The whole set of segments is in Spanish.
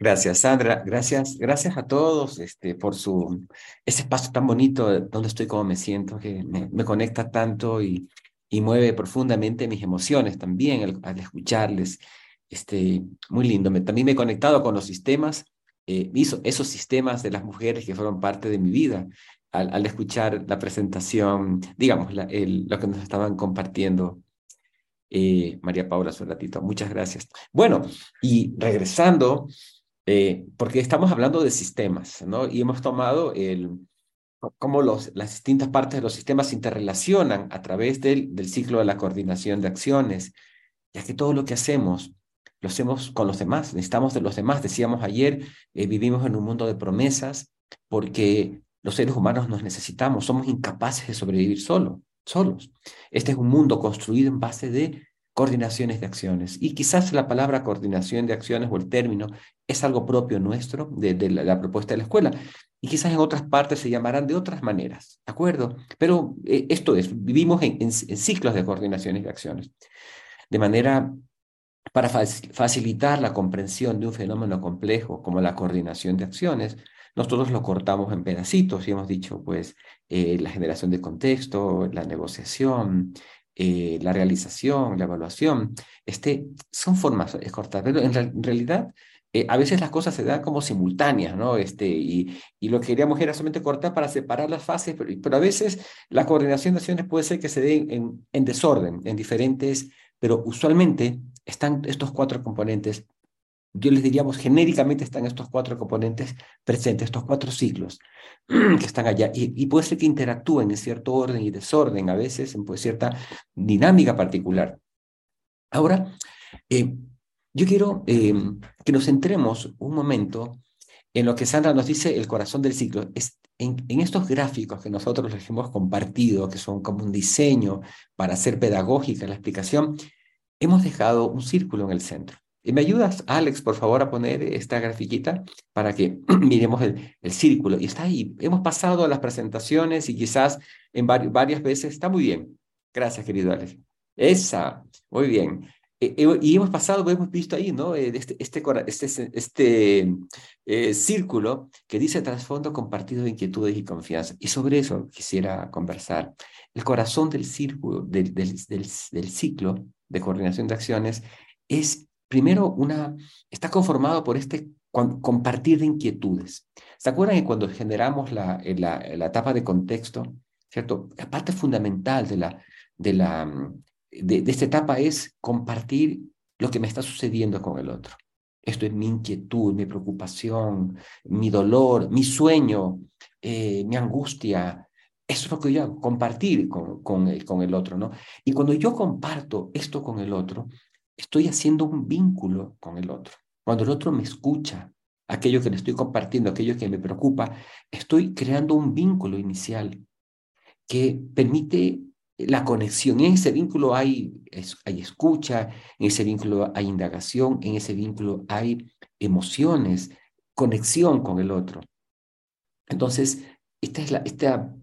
Gracias, Sandra. Gracias, gracias a todos este, por su, ese espacio tan bonito donde estoy, como me siento, que me, me conecta tanto y, y, mueve profundamente mis emociones también al, al escucharles. Este, muy lindo. Me, también me he conectado con los sistemas, eh, esos sistemas de las mujeres que fueron parte de mi vida al, al escuchar la presentación, digamos, la, el, lo que nos estaban compartiendo eh, María Paula hace ratito. Muchas gracias. Bueno, y regresando eh, porque estamos hablando de sistemas, ¿no? Y hemos tomado el, cómo las distintas partes de los sistemas se interrelacionan a través del, del ciclo de la coordinación de acciones, ya que todo lo que hacemos lo hacemos con los demás, necesitamos de los demás. Decíamos ayer, eh, vivimos en un mundo de promesas porque los seres humanos nos necesitamos, somos incapaces de sobrevivir solo, solos. Este es un mundo construido en base de coordinaciones de acciones. Y quizás la palabra coordinación de acciones o el término es algo propio nuestro de, de la, la, propuesta de la escuela. Y quizás en otras partes se llamarán de otras maneras, ¿de acuerdo? Pero eh, esto es, vivimos en, en, en, ciclos de coordinaciones de acciones. De manera, para facilitar la comprensión de un fenómeno complejo como la coordinación de acciones, nosotros lo cortamos en pedacitos y hemos dicho, pues, eh, la generación de contexto, la negociación, eh, la realización, la evaluación, este, son formas cortas, pero en, realidad eh, a veces las cosas se dan como simultáneas, ¿no? Este, y, y lo que queríamos era solamente cortar para separar las fases, pero, a veces la coordinación de acciones puede ser que se dé en, en desorden, en diferentes, pero usualmente están estos cuatro componentes yo les diríamos genéricamente están estos cuatro componentes presentes, estos cuatro ciclos que están allá, y, puede ser que interactúen en cierto orden y desorden, a veces en pues, cierta dinámica particular. Ahora, eh, yo quiero eh, que nos centremos un momento en lo que Sandra nos dice, el corazón del ciclo. Es, en, en, estos gráficos que nosotros les hemos compartido, que son como un diseño para hacer pedagógica la explicación, hemos dejado un círculo en el centro. ¿Me ayudas, Alex, por favor, a poner esta grafiquita para que miremos el, el, círculo? Y está ahí. Hemos pasado a las presentaciones y quizás en varios, varias veces. Está muy bien. Gracias, querido Alex. Esa, muy bien. Eh, eh, y hemos pasado, hemos visto ahí, ¿no? Eh, este, este, este, este eh, círculo que dice trasfondo compartido de inquietudes y confianza. Y sobre eso quisiera conversar. El corazón del círculo, del, del, del, del ciclo de coordinación de acciones es primero, una, está conformado por este compartir de inquietudes. ¿Se acuerdan que cuando generamos la, la, la etapa de contexto, ¿cierto? La parte fundamental de, la, de, la, de, de esta etapa es compartir lo que me está sucediendo con el otro. Esto es mi inquietud, mi preocupación, mi dolor, mi sueño, eh, mi angustia. Eso es lo que yo hago, compartir con, con, el, con el otro, ¿no? Y cuando yo comparto esto con el otro, estoy haciendo un vínculo con el otro. Cuando el otro me escucha, aquello que le estoy compartiendo, aquello que me preocupa, estoy creando un vínculo inicial que permite la conexión. En ese vínculo hay, escucha, en ese vínculo hay indagación, en ese vínculo hay emociones, conexión con el otro. Entonces, esta es la, esta,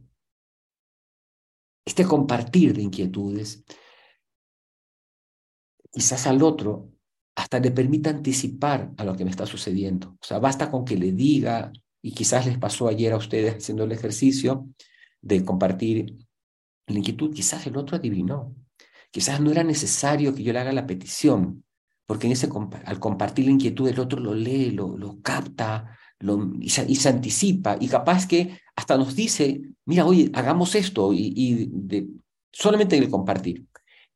este compartir de inquietudes quizás al otro hasta le permita anticipar a lo que me está sucediendo. O sea, basta con que le diga, y quizás les pasó ayer a ustedes haciendo el ejercicio de compartir la inquietud, quizás el otro adivinó. Quizás no era necesario que yo le haga la petición, porque en ese, al compartir la inquietud el otro lo lee, lo, lo capta lo, y, se, anticipa, y capaz que hasta nos dice, mira, oye, hagamos esto, y, solamente en el compartir.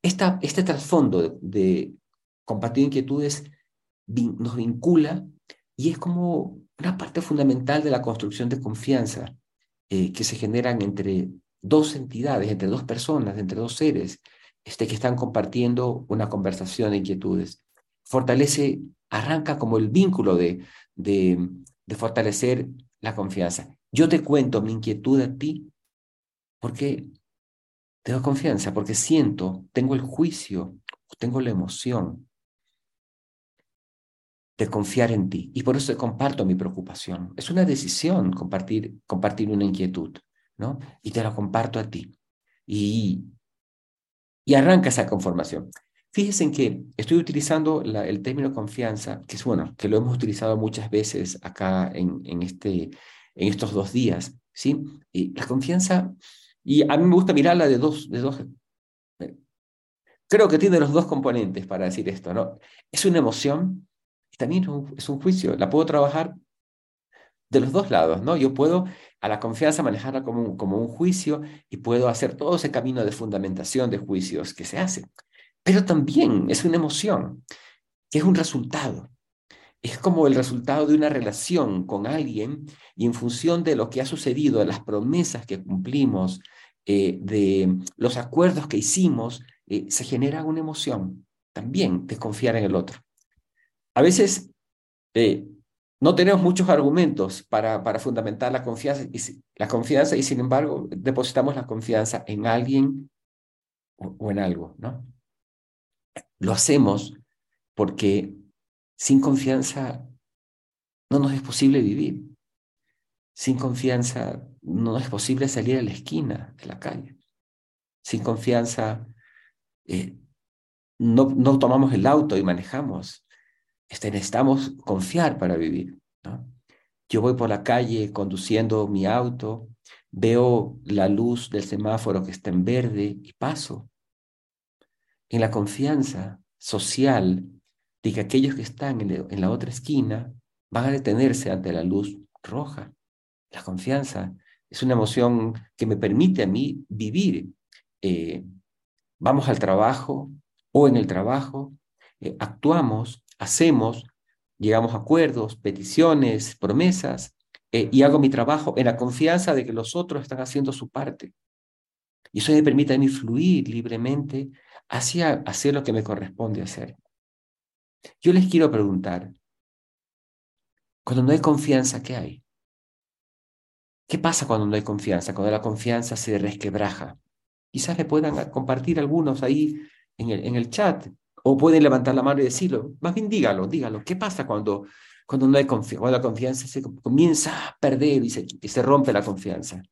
Este trasfondo de, compartir inquietudes nos vincula y es como una parte fundamental de la construcción de confianza eh, que se generan entre dos entidades, entre dos personas, entre dos seres este, que están compartiendo una conversación de inquietudes. Fortalece, arranca como el vínculo de, de, de fortalecer la confianza. Yo te cuento mi inquietud a ti porque tengo confianza porque siento, tengo el juicio, tengo la emoción de confiar en ti. Y por eso comparto mi preocupación. Es una decisión compartir, compartir una inquietud, ¿no? Y te la comparto a ti. Y, y arranca esa conformación. Fíjense en que estoy utilizando el término confianza, que es bueno, que lo hemos utilizado muchas veces acá en, en, este, en estos dos días, ¿sí? Y la confianza, y a mí me gusta mirarla de dos, de dos, creo que tiene los dos componentes para decir esto, ¿no? Es una emoción y también es un juicio, la puedo trabajar de los dos lados, ¿no? Yo puedo a la confianza manejarla como como un juicio y puedo hacer todo ese camino de fundamentación de juicios que se hace. Pero también es una emoción, que es un resultado. Es como el resultado de una relación con alguien y en función de lo que ha sucedido, de las promesas que cumplimos, eh, de los acuerdos que hicimos, eh, se genera una emoción también de confiar en el otro. A veces eh, no tenemos muchos argumentos para, para fundamentar la confianza, y, la confianza y sin embargo depositamos la confianza en alguien o, en algo, ¿no? Lo hacemos porque sin confianza no nos es posible vivir. Sin confianza no es posible salir a la esquina de la calle. Sin confianza eh, no, no tomamos el auto y manejamos este, necesitamos confiar para vivir. Yo voy por la calle conduciendo mi auto, veo la luz del semáforo que está en verde y paso. En la confianza social de que aquellos que están en, la otra esquina van a detenerse ante la luz roja. La confianza es una emoción que me permite a mí vivir. Eh, vamos al trabajo o en el trabajo, eh, actuamos hacemos, llegamos a acuerdos, peticiones, promesas, eh, y hago mi trabajo en la confianza de que los otros están haciendo su parte. Y eso me permite a mí fluir libremente hacia hacer lo que me corresponde hacer. Yo les quiero preguntar, cuando no hay confianza, ¿qué hay? ¿Qué pasa cuando no hay confianza? Cuando la confianza se resquebraja. Quizás me puedan compartir algunos ahí en el, en el chat. O pueden levantar la mano y decirlo. Más bien dígalo, dígalo. ¿Qué pasa cuando, cuando no hay confianza? Cuando la confianza se comienza a perder y se, y se rompe la confianza.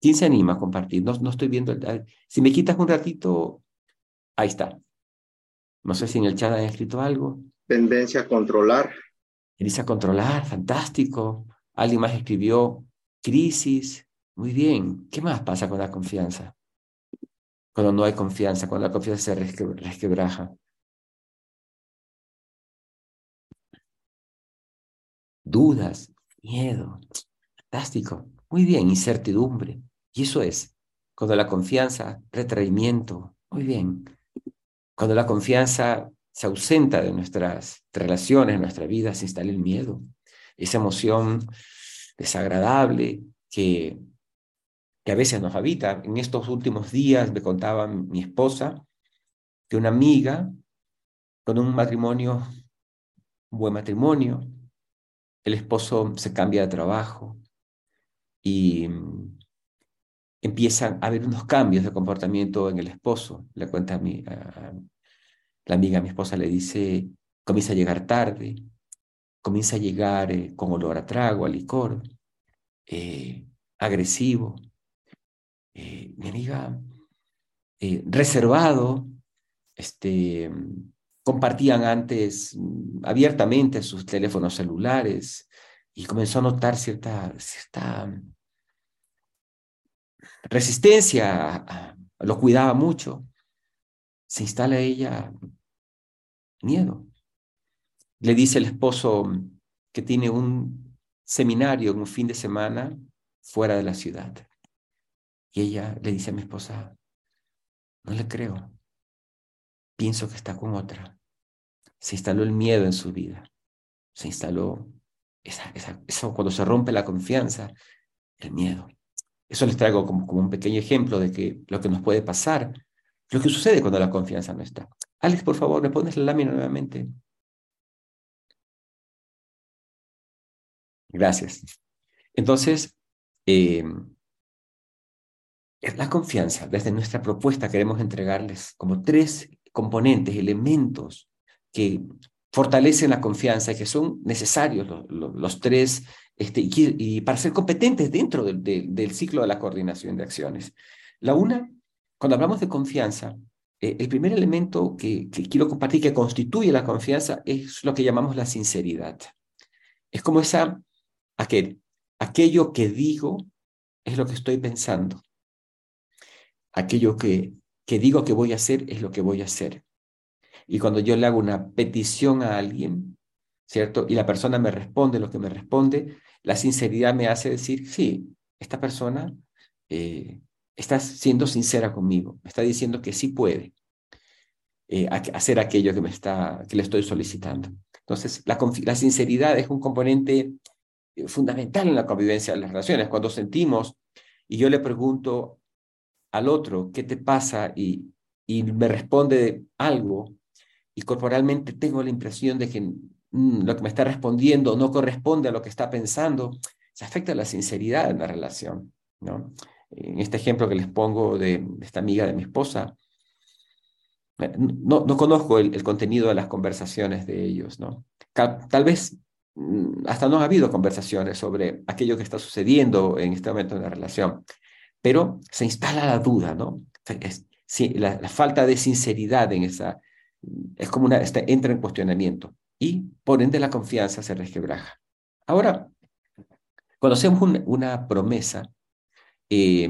¿Quién se anima a compartir? No, no estoy viendo. El, si me quitas un ratito, ahí está. No sé si en el chat han escrito algo. Tendencia a controlar. Tendencia a controlar, fantástico. Alguien más escribió crisis. Muy bien. ¿Qué más pasa con la confianza? cuando no hay confianza, cuando la confianza se resquebraja. Dudas, miedo, fantástico, muy bien, incertidumbre. Y eso es, cuando la confianza, retraimiento, muy bien. Cuando la confianza se ausenta de nuestras relaciones, de nuestra vida, se instala el miedo, esa emoción desagradable que que a veces nos habita. En estos últimos días me contaba mi esposa que una amiga con un matrimonio, un buen matrimonio, el esposo se cambia de trabajo y empiezan a haber unos cambios de comportamiento en el esposo. Le cuenta a, mi, la amiga, mi esposa le dice, comienza a llegar tarde, comienza a llegar eh, con olor a trago, a licor, eh, agresivo, eh, mi amiga, eh, reservado, este, compartían antes mm, abiertamente sus teléfonos celulares y comenzó a notar cierta, cierta resistencia, lo cuidaba mucho. Se instala ella miedo. Le dice el esposo que tiene un seminario en un fin de semana fuera de la ciudad. Y ella le dice a mi esposa, no le creo, pienso que está con otra. Se instaló el miedo en su vida, se instaló esa, eso cuando se rompe la confianza, el miedo. Eso les traigo como, como un pequeño ejemplo de que lo que nos puede pasar, lo que sucede cuando la confianza no está. Alex, por favor, ¿me pones la lámina nuevamente? Gracias. Entonces, eh, la confianza. Desde nuestra propuesta queremos entregarles como tres componentes, elementos que fortalecen la confianza y que son necesarios los, tres este, y, para ser competentes dentro del ciclo de la coordinación de acciones. La una cuando hablamos de confianza, eh, el primer elemento que, quiero compartir que constituye la confianza es lo que llamamos la sinceridad. Es como esa, aquel, aquello que digo es lo que estoy pensando. Aquello que, que digo que voy a hacer es lo que voy a hacer. Y cuando yo le hago una petición a alguien, ¿cierto? Y la persona me responde lo que me responde, la sinceridad me hace decir, sí, esta persona eh, está siendo sincera conmigo, me está diciendo que sí puede eh, hacer aquello que, me está, que le estoy solicitando. Entonces, la, la sinceridad es un componente eh, fundamental en la convivencia de las relaciones. Cuando sentimos y yo le pregunto al otro, ¿qué te pasa? Y, y me responde algo, y corporalmente tengo la impresión de que mm, lo que me está respondiendo no corresponde a lo que está pensando, se afecta la sinceridad en la relación. ¿no? En este ejemplo que les pongo de, esta amiga de mi esposa, eh, no, no conozco el, contenido de las conversaciones de ellos, ¿no? Tal, vez mm, hasta no ha habido conversaciones sobre aquello que está sucediendo en este momento en la relación, pero se instala la duda, ¿no? la, la, falta de sinceridad en esa, es como una, entra en cuestionamiento y por ende la confianza se resquebraja. Ahora, cuando hacemos una promesa eh,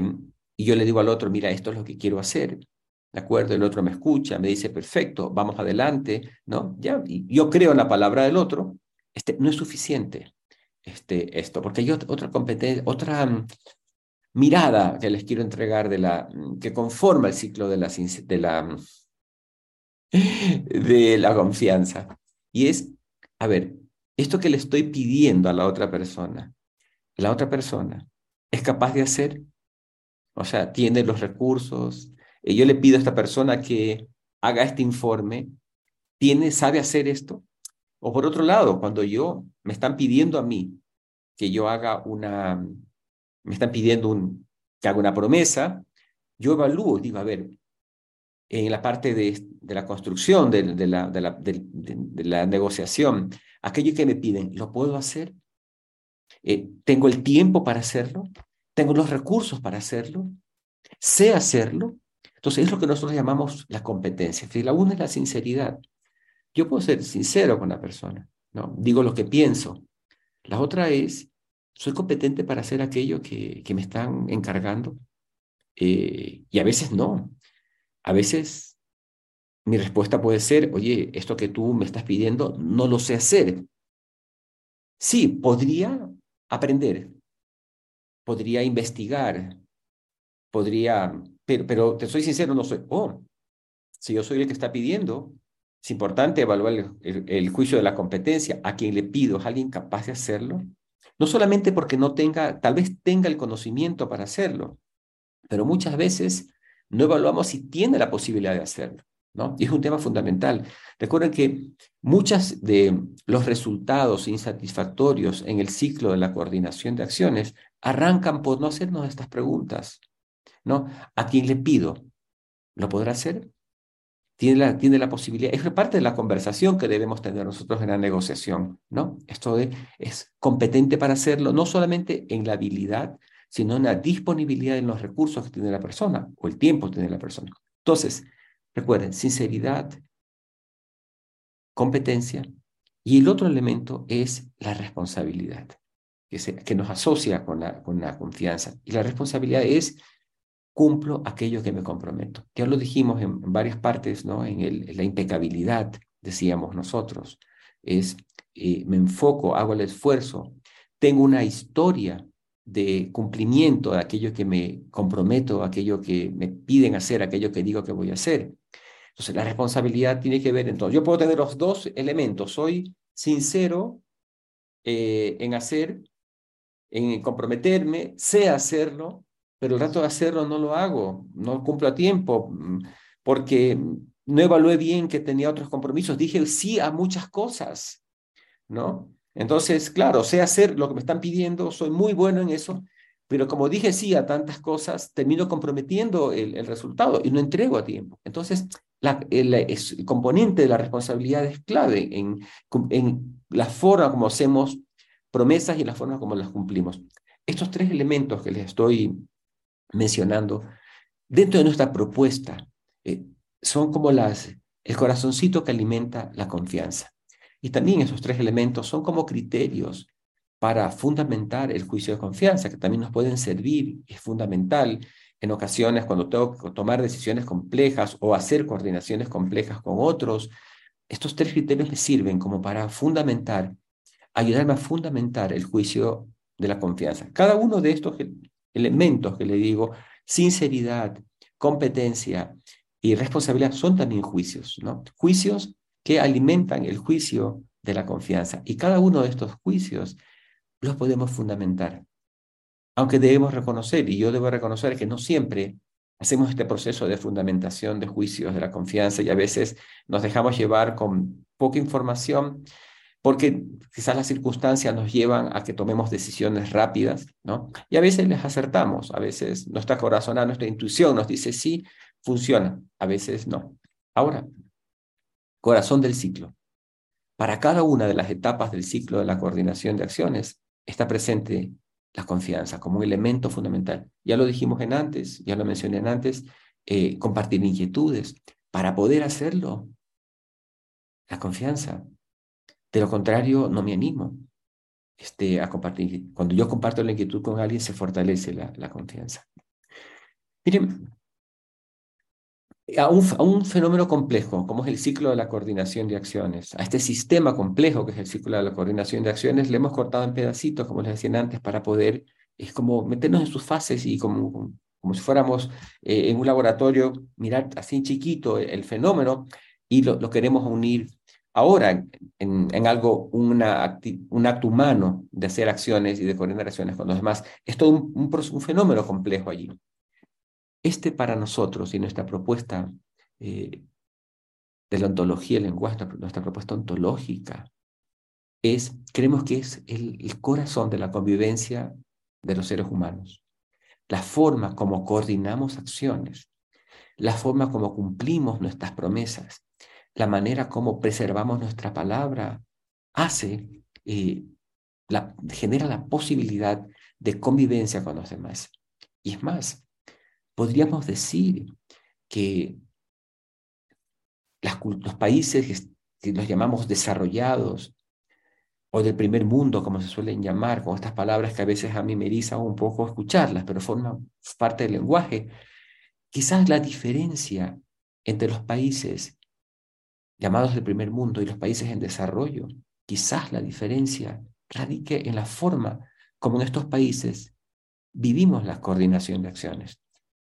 y yo le digo al otro, mira, esto es lo que quiero hacer, ¿de acuerdo? El otro me escucha, me dice, perfecto, vamos adelante, ¿no? Ya, yo creo en la palabra del otro, este, no es suficiente este, esto, porque hay otra competencia, otra mm, mirada que les quiero entregar de la, mm, que conforma el ciclo de la, de la, mm, de la confianza. Y es, a ver, esto que le estoy pidiendo a la otra persona, la otra persona es capaz de hacer, o sea, tiene los recursos. Y yo le pido a esta persona que haga este informe, tiene, sabe hacer esto. O por otro lado, cuando yo me están pidiendo a mí que yo haga una, me están pidiendo un, que haga una promesa, yo evalúo, digo, a ver, en la parte de, de la construcción, de, la, de, la, de, la, negociación, aquello que me piden, ¿lo puedo hacer? Eh, ¿Tengo el tiempo para hacerlo? ¿Tengo los recursos para hacerlo? ¿Sé hacerlo? Entonces es lo que nosotros llamamos la competencia. La una es la sinceridad. Yo puedo ser sincero con la persona, ¿no? Digo lo que pienso. La otra es, ¿soy competente para hacer aquello que, que me están encargando? Eh, y a veces no. A veces mi respuesta puede ser, oye, esto que tú me estás pidiendo no lo sé hacer. Sí, podría aprender, podría investigar, podría, pero, te soy sincero, no soy, oh, si yo soy el que está pidiendo, es importante evaluar el, juicio de la competencia. A quien le pido es alguien capaz de hacerlo. No solamente porque no tenga, tal vez tenga el conocimiento para hacerlo, pero muchas veces no evaluamos si tiene la posibilidad de hacerlo. ¿no? Y es un tema fundamental. Recuerden que muchos de los resultados insatisfactorios en el ciclo de la coordinación de acciones arrancan por no hacernos estas preguntas. ¿no? ¿A quién le pido? ¿Lo podrá hacer? Tiene la, tiene la posibilidad, es parte de la conversación que debemos tener nosotros en la negociación, ¿no? Esto es competente para hacerlo, no solamente en la habilidad, sino en la disponibilidad en los recursos que tiene la persona o el tiempo que tiene la persona. Entonces, recuerden, sinceridad, competencia y el otro elemento es la responsabilidad, que, nos asocia con la, con la confianza. Y la responsabilidad es cumplo aquello que me comprometo. Ya lo dijimos en, varias partes, ¿no? En, la impecabilidad, decíamos nosotros. Es, eh, me enfoco, hago el esfuerzo, tengo una historia de cumplimiento de aquello que me comprometo, aquello que me piden hacer, aquello que digo que voy a hacer. Entonces, la responsabilidad tiene que ver, entonces, yo puedo tener los dos elementos, soy sincero eh, en hacer, en comprometerme, sé hacerlo, pero el rato de hacerlo no lo hago, no cumplo a tiempo, mm, porque no evalué bien que tenía otros compromisos, dije sí a muchas cosas, ¿no? Entonces, claro, sé hacer lo que me están pidiendo, soy muy bueno en eso, pero como dije sí a tantas cosas, termino comprometiendo el, resultado y no entrego a tiempo. Entonces, el, componente de la responsabilidad es clave en, en la forma como hacemos promesas y la forma como las cumplimos. Estos tres elementos que les estoy mencionando dentro de nuestra propuesta, eh, son como las, el corazoncito que alimenta la confianza. Y también esos tres elementos son como criterios para fundamentar el juicio de confianza, que también nos pueden servir, es fundamental en ocasiones cuando tengo que tomar decisiones complejas o hacer coordinaciones complejas con otros. Estos tres criterios me sirven como para fundamentar, ayudarme a fundamentar el juicio de la confianza. Cada uno de estos elementos que le digo, sinceridad, competencia y responsabilidad son también juicios, ¿no? Juicios que alimentan el juicio de la confianza. Y cada uno de estos juicios los podemos fundamentar. Aunque debemos reconocer, y yo debo reconocer que no siempre hacemos este proceso de fundamentación de juicios de la confianza y a veces nos dejamos llevar con poca información porque quizás las circunstancias nos llevan a que tomemos decisiones rápidas, ¿no? Y a veces les acertamos, a veces nuestra corazón, nuestra intuición nos dice sí, funciona, a veces no. Ahora, corazón del ciclo. Para cada una de las etapas del ciclo de la coordinación de acciones está presente la confianza como un elemento fundamental. Ya lo dijimos en antes, ya lo mencioné en antes, eh, compartir inquietudes. Para poder hacerlo, la confianza de lo contrario, no me animo este, a compartir. Cuando yo comparto la inquietud con alguien, se fortalece la, la confianza. Miren, a un, fenómeno complejo, como es el ciclo de la coordinación de acciones, a este sistema complejo que es el ciclo de la coordinación de acciones, le hemos cortado en pedacitos, como les decía antes, para poder, es como meternos en sus fases y como, como si fuéramos eh, en un laboratorio, mirar así chiquito el, fenómeno y lo, queremos unir ahora en, algo, una un acto humano de hacer acciones y de coordinar acciones con los demás. Es todo un, fenómeno complejo allí. Este para nosotros y nuestra propuesta eh, de la ontología, el lenguaje, nuestra propuesta ontológica, es, creemos que es el, corazón de la convivencia de los seres humanos. La forma como coordinamos acciones, la forma como cumplimos nuestras promesas, la manera como preservamos nuestra palabra hace, eh, genera la posibilidad de convivencia con los demás. Y es más, podríamos decir que los países que los llamamos desarrollados o del primer mundo, como se suelen llamar, con estas palabras que a veces a mí me eriza un poco escucharlas, pero forman parte del lenguaje, quizás la diferencia entre los países llamados del primer mundo y los países en desarrollo, quizás la diferencia radique en la forma como en estos países vivimos la coordinación de acciones.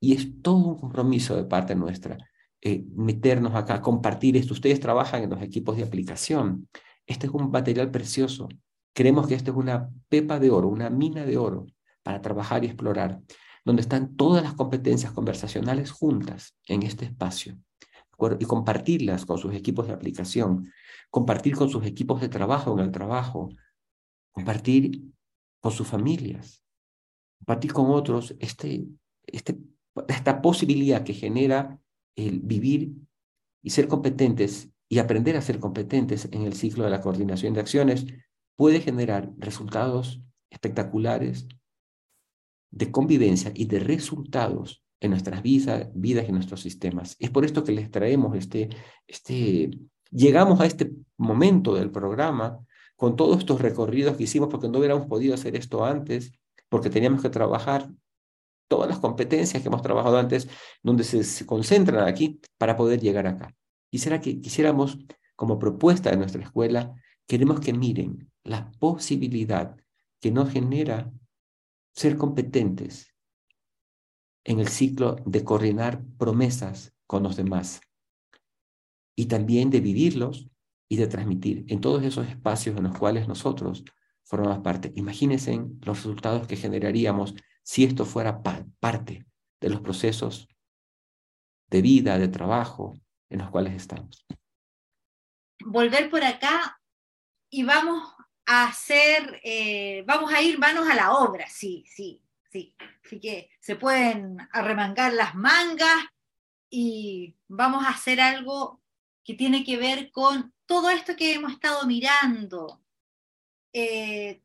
Y es todo un compromiso de parte nuestra eh, meternos acá, compartir esto. Ustedes trabajan en los equipos de aplicación. Este es un material precioso. Creemos que esto es una pepa de oro, una mina de oro para trabajar y explorar, donde están todas las competencias conversacionales juntas en este espacio y compartirlas con sus equipos de aplicación, compartir con sus equipos de trabajo en el trabajo, compartir con sus familias, compartir con otros este, este, esta posibilidad que genera el vivir y ser competentes y aprender a ser competentes en el ciclo de la coordinación de acciones puede generar resultados espectaculares de convivencia y de resultados en nuestras vidas, vidas y nuestros sistemas. Es por esto que les traemos este, este, llegamos a este momento del programa con todos estos recorridos que hicimos porque no hubiéramos podido hacer esto antes, porque teníamos que trabajar todas las competencias que hemos trabajado antes, donde se, concentran aquí para poder llegar acá. Quisiera que quisiéramos, como propuesta de nuestra escuela, queremos que miren la posibilidad que nos genera ser competentes en el ciclo de coordinar promesas con los demás y también de vivirlos y de transmitir en todos esos espacios en los cuales nosotros formamos parte. Imagínense los resultados que generaríamos si esto fuera parte de los procesos de vida, de trabajo en los cuales estamos. Volver por acá y vamos a hacer, eh, vamos a ir manos a la obra, sí, sí, sí. Así que se pueden arremangar las mangas y vamos a hacer algo que tiene que ver con todo esto que hemos estado mirando, eh,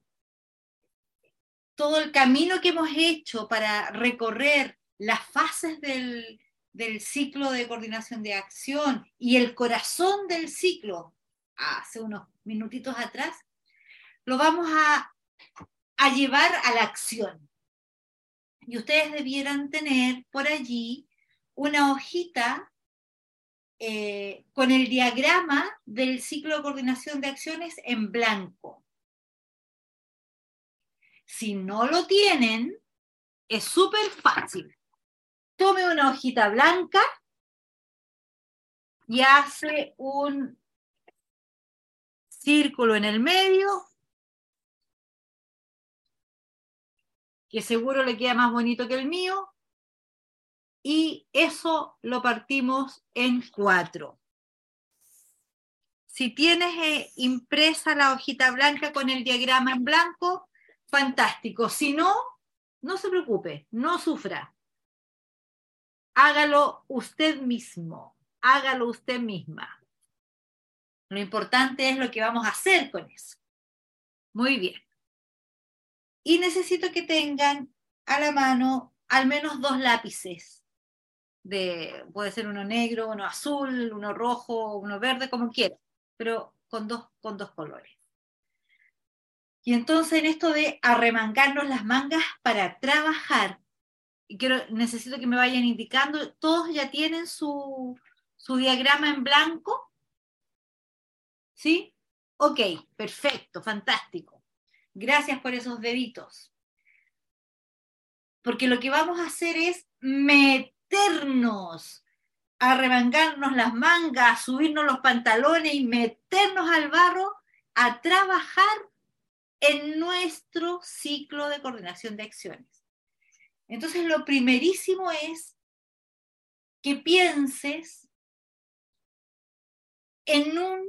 todo el camino que hemos hecho para recorrer las fases del, ciclo de coordinación de acción y el corazón del ciclo hace unos minutitos atrás, lo vamos a, a llevar a la acción. Y ustedes debieran tener por allí una hojita eh, con el diagrama del ciclo de coordinación de acciones en blanco. Si no lo tienen, es súper fácil. Tome una hojita blanca y hace un círculo en el medio, que seguro le queda más bonito que el mío, y eso lo partimos en cuatro. Si tienes eh, impresa la hojita blanca con el diagrama en blanco, fantástico. Si no, no se preocupe, no sufra. Hágalo usted mismo, hágalo usted misma. Lo importante es lo que vamos a hacer con eso. Muy bien. Y necesito que tengan a la mano al menos dos lápices. De, puede ser uno negro, uno azul, uno rojo, uno verde, como quiera, pero con dos, con dos colores. Y entonces en esto de arremangarnos las mangas para trabajar, y quiero, necesito que me vayan indicando, todos ya tienen su, su diagrama en blanco, ¿Sí? Ok, perfecto, fantástico. Gracias por esos deditos. Porque lo que vamos a hacer es meternos, arremangarnos las mangas, subirnos los pantalones y meternos al barro a trabajar en nuestro ciclo de coordinación de acciones. Entonces, lo primerísimo es que pienses en un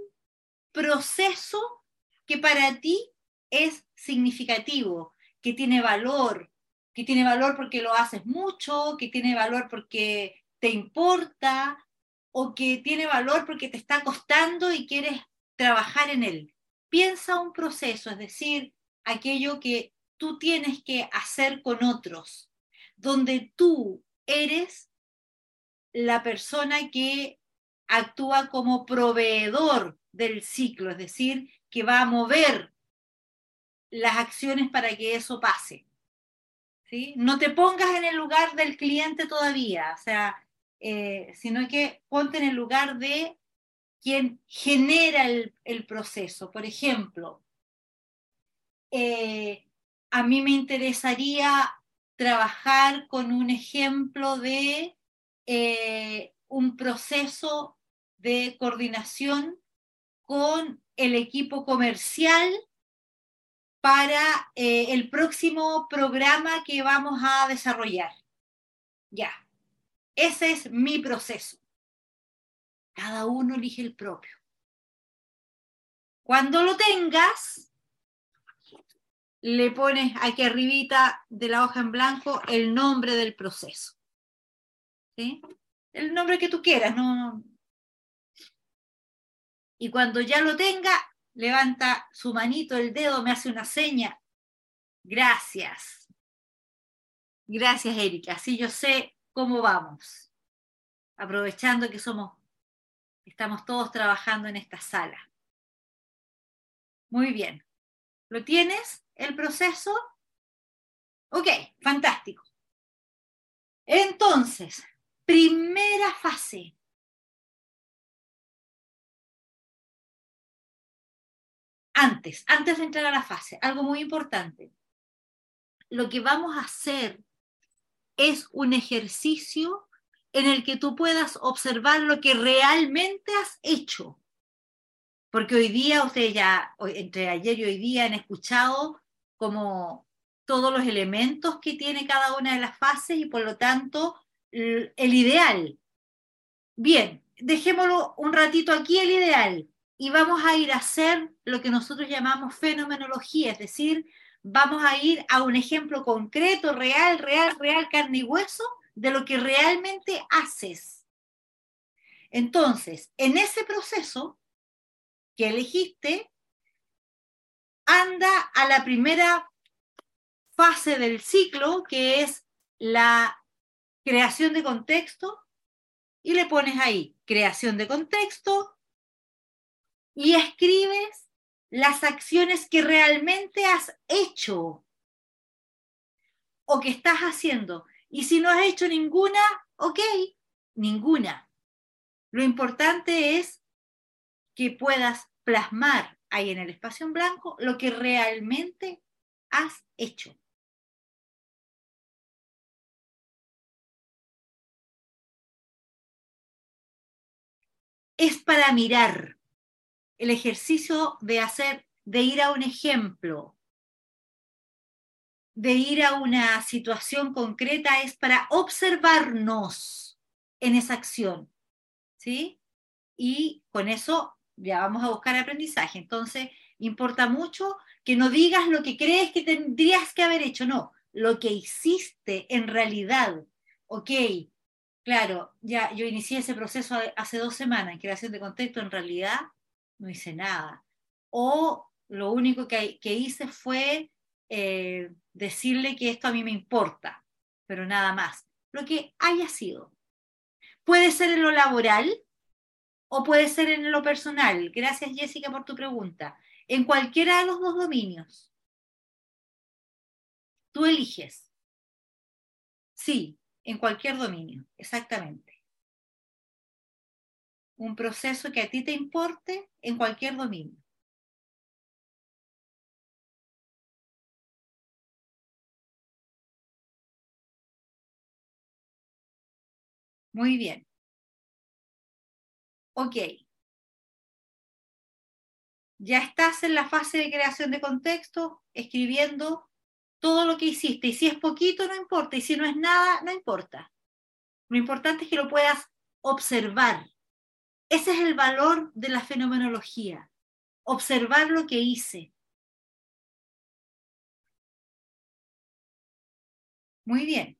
proceso que para ti es significativo, que tiene valor, que tiene valor porque lo haces mucho, que tiene valor porque te importa o que tiene valor porque te está costando y quieres trabajar en él. Piensa un proceso, es decir, aquello que tú tienes que hacer con otros, donde tú eres la persona que actúa como proveedor del ciclo, es decir, que va a mover las acciones para que eso pase. ¿sí? No te pongas en el lugar del cliente todavía, o sea, eh, sino que ponte en el lugar de quien genera el, proceso. Por ejemplo, eh, a mí me interesaría trabajar con un ejemplo de eh, un proceso de coordinación con el equipo comercial para eh, el próximo programa que vamos a desarrollar. Ya, ese es mi proceso. Cada uno elige el propio. Cuando lo tengas, le pones aquí arribita de la hoja en blanco el nombre del proceso. ¿Sí? El nombre que tú quieras, no, y cuando ya lo tenga, levanta su manito, el dedo, me hace una seña. Gracias. Gracias, Erika. Así yo sé cómo vamos. Aprovechando que somos, estamos todos trabajando en esta sala. Muy bien. ¿Lo tienes? ¿El proceso? Ok, fantástico. Entonces, primera fase, antes, antes de entrar a la fase, algo muy importante. Lo que vamos a hacer es un ejercicio en el que tú puedas observar lo que realmente has hecho. Porque hoy día, ustedes ya, entre ayer y hoy día, han escuchado como todos los elementos que tiene cada una de las fases y por lo tanto el ideal. Bien, dejémoslo un ratito aquí, el ideal y vamos a ir a hacer lo que nosotros llamamos fenomenología, es decir, vamos a ir a un ejemplo concreto, real, real, real, carne y hueso, de lo que realmente haces. Entonces, en ese proceso que elegiste, anda a la primera fase del ciclo, que es la creación de contexto y le pones ahí creación de contexto y escribes las acciones que realmente has hecho o que estás haciendo. Y si no has hecho ninguna, ok, ninguna. Lo importante es que puedas plasmar ahí en el espacio en blanco lo que realmente has hecho. Es para mirar el ejercicio de hacer, de ir a un ejemplo, de ir a una situación concreta, es para observarnos en esa acción. ¿Sí? Y con eso ya vamos a buscar aprendizaje. Entonces, importa mucho que no digas lo que crees que tendrías que haber hecho, no, lo que hiciste en realidad. Ok, claro, ya yo inicié ese proceso hace dos semanas en creación de contexto, en realidad no hice nada. O lo único que, que hice fue eh, decirle que esto a mí me importa, pero nada más. Lo que haya sido. Puede ser en lo laboral, o puede ser en lo personal. Gracias, Jessica, por tu pregunta. En cualquiera de los dos dominios. Tú eliges. Sí, en cualquier dominio, exactamente. Un proceso que a ti te importe en cualquier dominio. Muy bien. Ok. Ya estás en la fase de creación de contexto, escribiendo todo lo que hiciste. Y si es poquito, no importa. Y si no es nada, no importa. Lo importante es que lo puedas observar. Ese es el valor de la fenomenología. Observar lo que hice. Muy bien.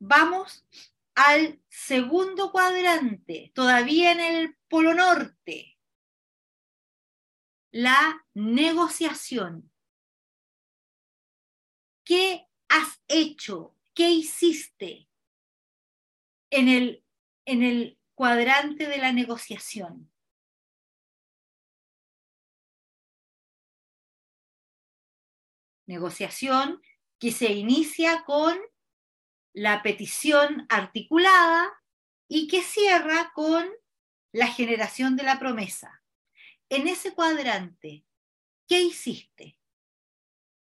Vamos al segundo cuadrante, todavía en el polo norte, la negociación. ¿Qué has hecho? ¿Qué hiciste en el, en el cuadrante de la negociación? Negociación que se inicia con la petición articulada y que cierra con la generación de la promesa. En ese cuadrante, ¿qué hiciste?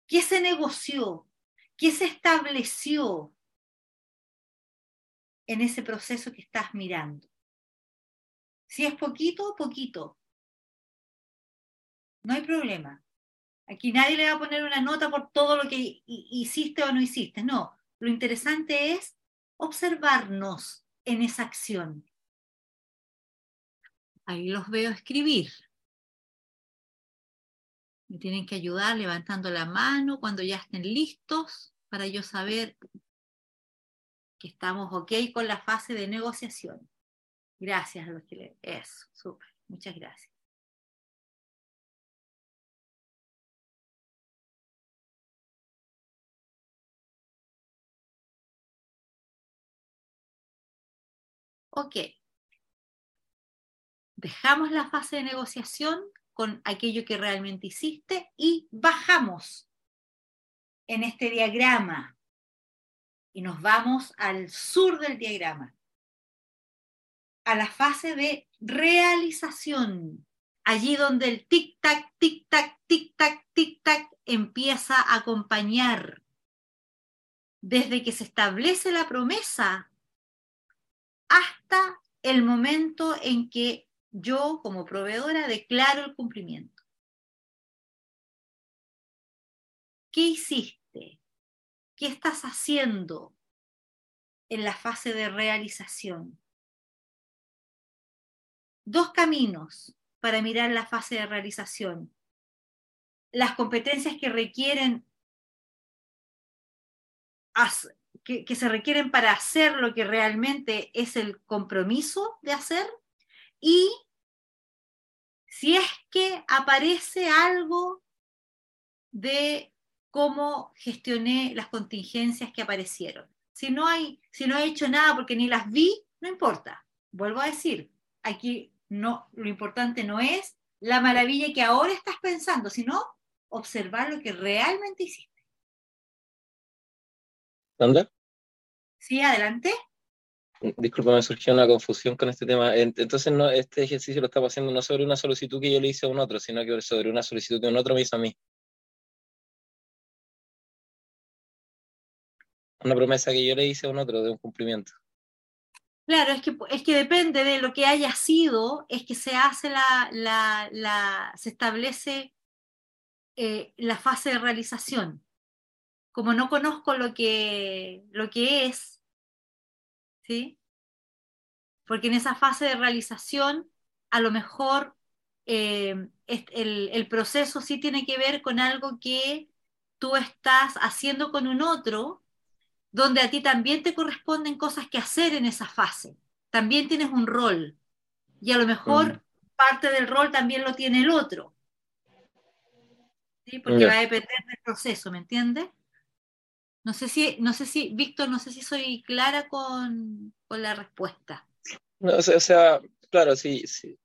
¿Qué se negoció? ¿Qué se estableció en ese proceso que estás mirando? Si es poquito, poquito. No hay problema. Aquí nadie le va a poner una nota por todo lo que hiciste o no hiciste. No, lo interesante es observarnos en esa acción. Ahí los veo escribir. Me tienen que ayudar levantando la mano cuando ya estén listos para yo saber que estamos ok con la fase de negociación. Gracias a los que le... Eso, súper. Muchas gracias. Ok, dejamos la fase de negociación con aquello que realmente hiciste y bajamos en este diagrama. Y nos vamos al sur del diagrama, a la fase de realización, allí donde el tic-tac, tic-tac, tic-tac, tic-tac empieza a acompañar. Desde que se establece la promesa hasta el momento en que yo como proveedora declaro el cumplimiento. ¿Qué hiciste? ¿Qué estás haciendo en la fase de realización? Dos caminos para mirar la fase de realización. Las competencias que requieren que, se requieren para hacer lo que realmente es el compromiso de hacer y si es que aparece algo de cómo gestioné las contingencias que aparecieron. Si no, hay, si no he hecho nada porque ni las vi, no importa. Vuelvo a decir, aquí no, lo importante no es la maravilla que ahora estás pensando, sino observar lo que realmente hiciste. ¿Dónde? Sí, adelante. Disculpa, me surgió una confusión con este tema. Entonces, no, este ejercicio lo estaba haciendo no sobre una solicitud que yo le hice a un otro, sino que sobre una solicitud que un otro me hizo a mí. Una promesa que yo le hice a un otro de un cumplimiento. Claro, es que, es que depende de lo que haya sido, es que se hace la, la, la se establece eh, la fase de realización. Como no conozco lo que, lo que es, ¿sí? Porque en esa fase de realización, a lo mejor eh, el, el proceso sí tiene que ver con algo que tú estás haciendo con un otro, donde a ti también te corresponden cosas que hacer en esa fase. También tienes un rol. Y a lo mejor parte del rol también lo tiene el otro. ¿sí? Porque va a depender del proceso, ¿me entiendes? No sé si, no sé si, Víctor, no sé si soy clara con, con la respuesta. No, o, sea, claro, sí, sí,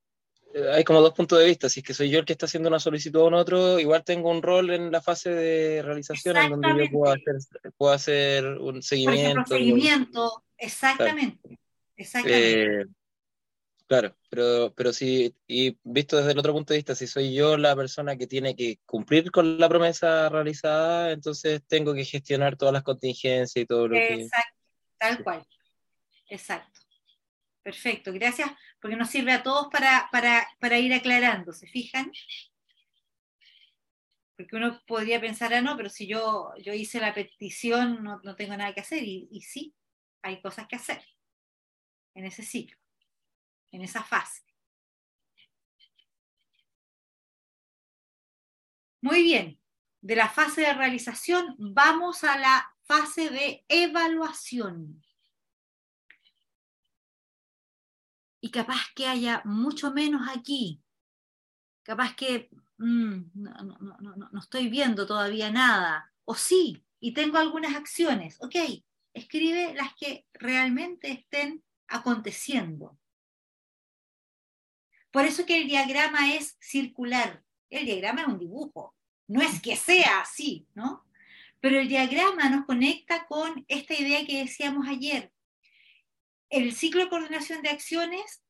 Hay como dos puntos de vista. Si es que soy yo el que está haciendo una solicitud a un otro, igual tengo un rol en la fase de realización en donde yo puedo hacer, puedo hacer un seguimiento. Por seguimiento, exactamente. Exactamente. Eh, Claro, pero, pero sí, y visto desde el otro punto de vista, si soy yo la persona que tiene que cumplir con la promesa realizada, entonces tengo que gestionar todas las contingencias y todo lo que... Exacto, tal cual. Exacto. Perfecto, gracias, porque nos sirve a todos para, para, para ir aclarando, ¿se fijan? Porque uno podría pensar, ah, no, pero si yo, yo hice la petición, no, no tengo nada que hacer, y, y sí, hay cosas que hacer en ese ciclo en esa fase. Muy bien, de la fase de realización vamos a la fase de evaluación. Y capaz que haya mucho menos aquí. Capaz que mm, no, no, estoy viendo todavía nada. O sí, y tengo algunas acciones. Ok, escribe las que realmente estén aconteciendo. Por eso que el diagrama es circular. El diagrama es un dibujo. No es que sea así, ¿no? Pero el diagrama nos conecta con esta idea que decíamos ayer. El ciclo de coordinación de acciones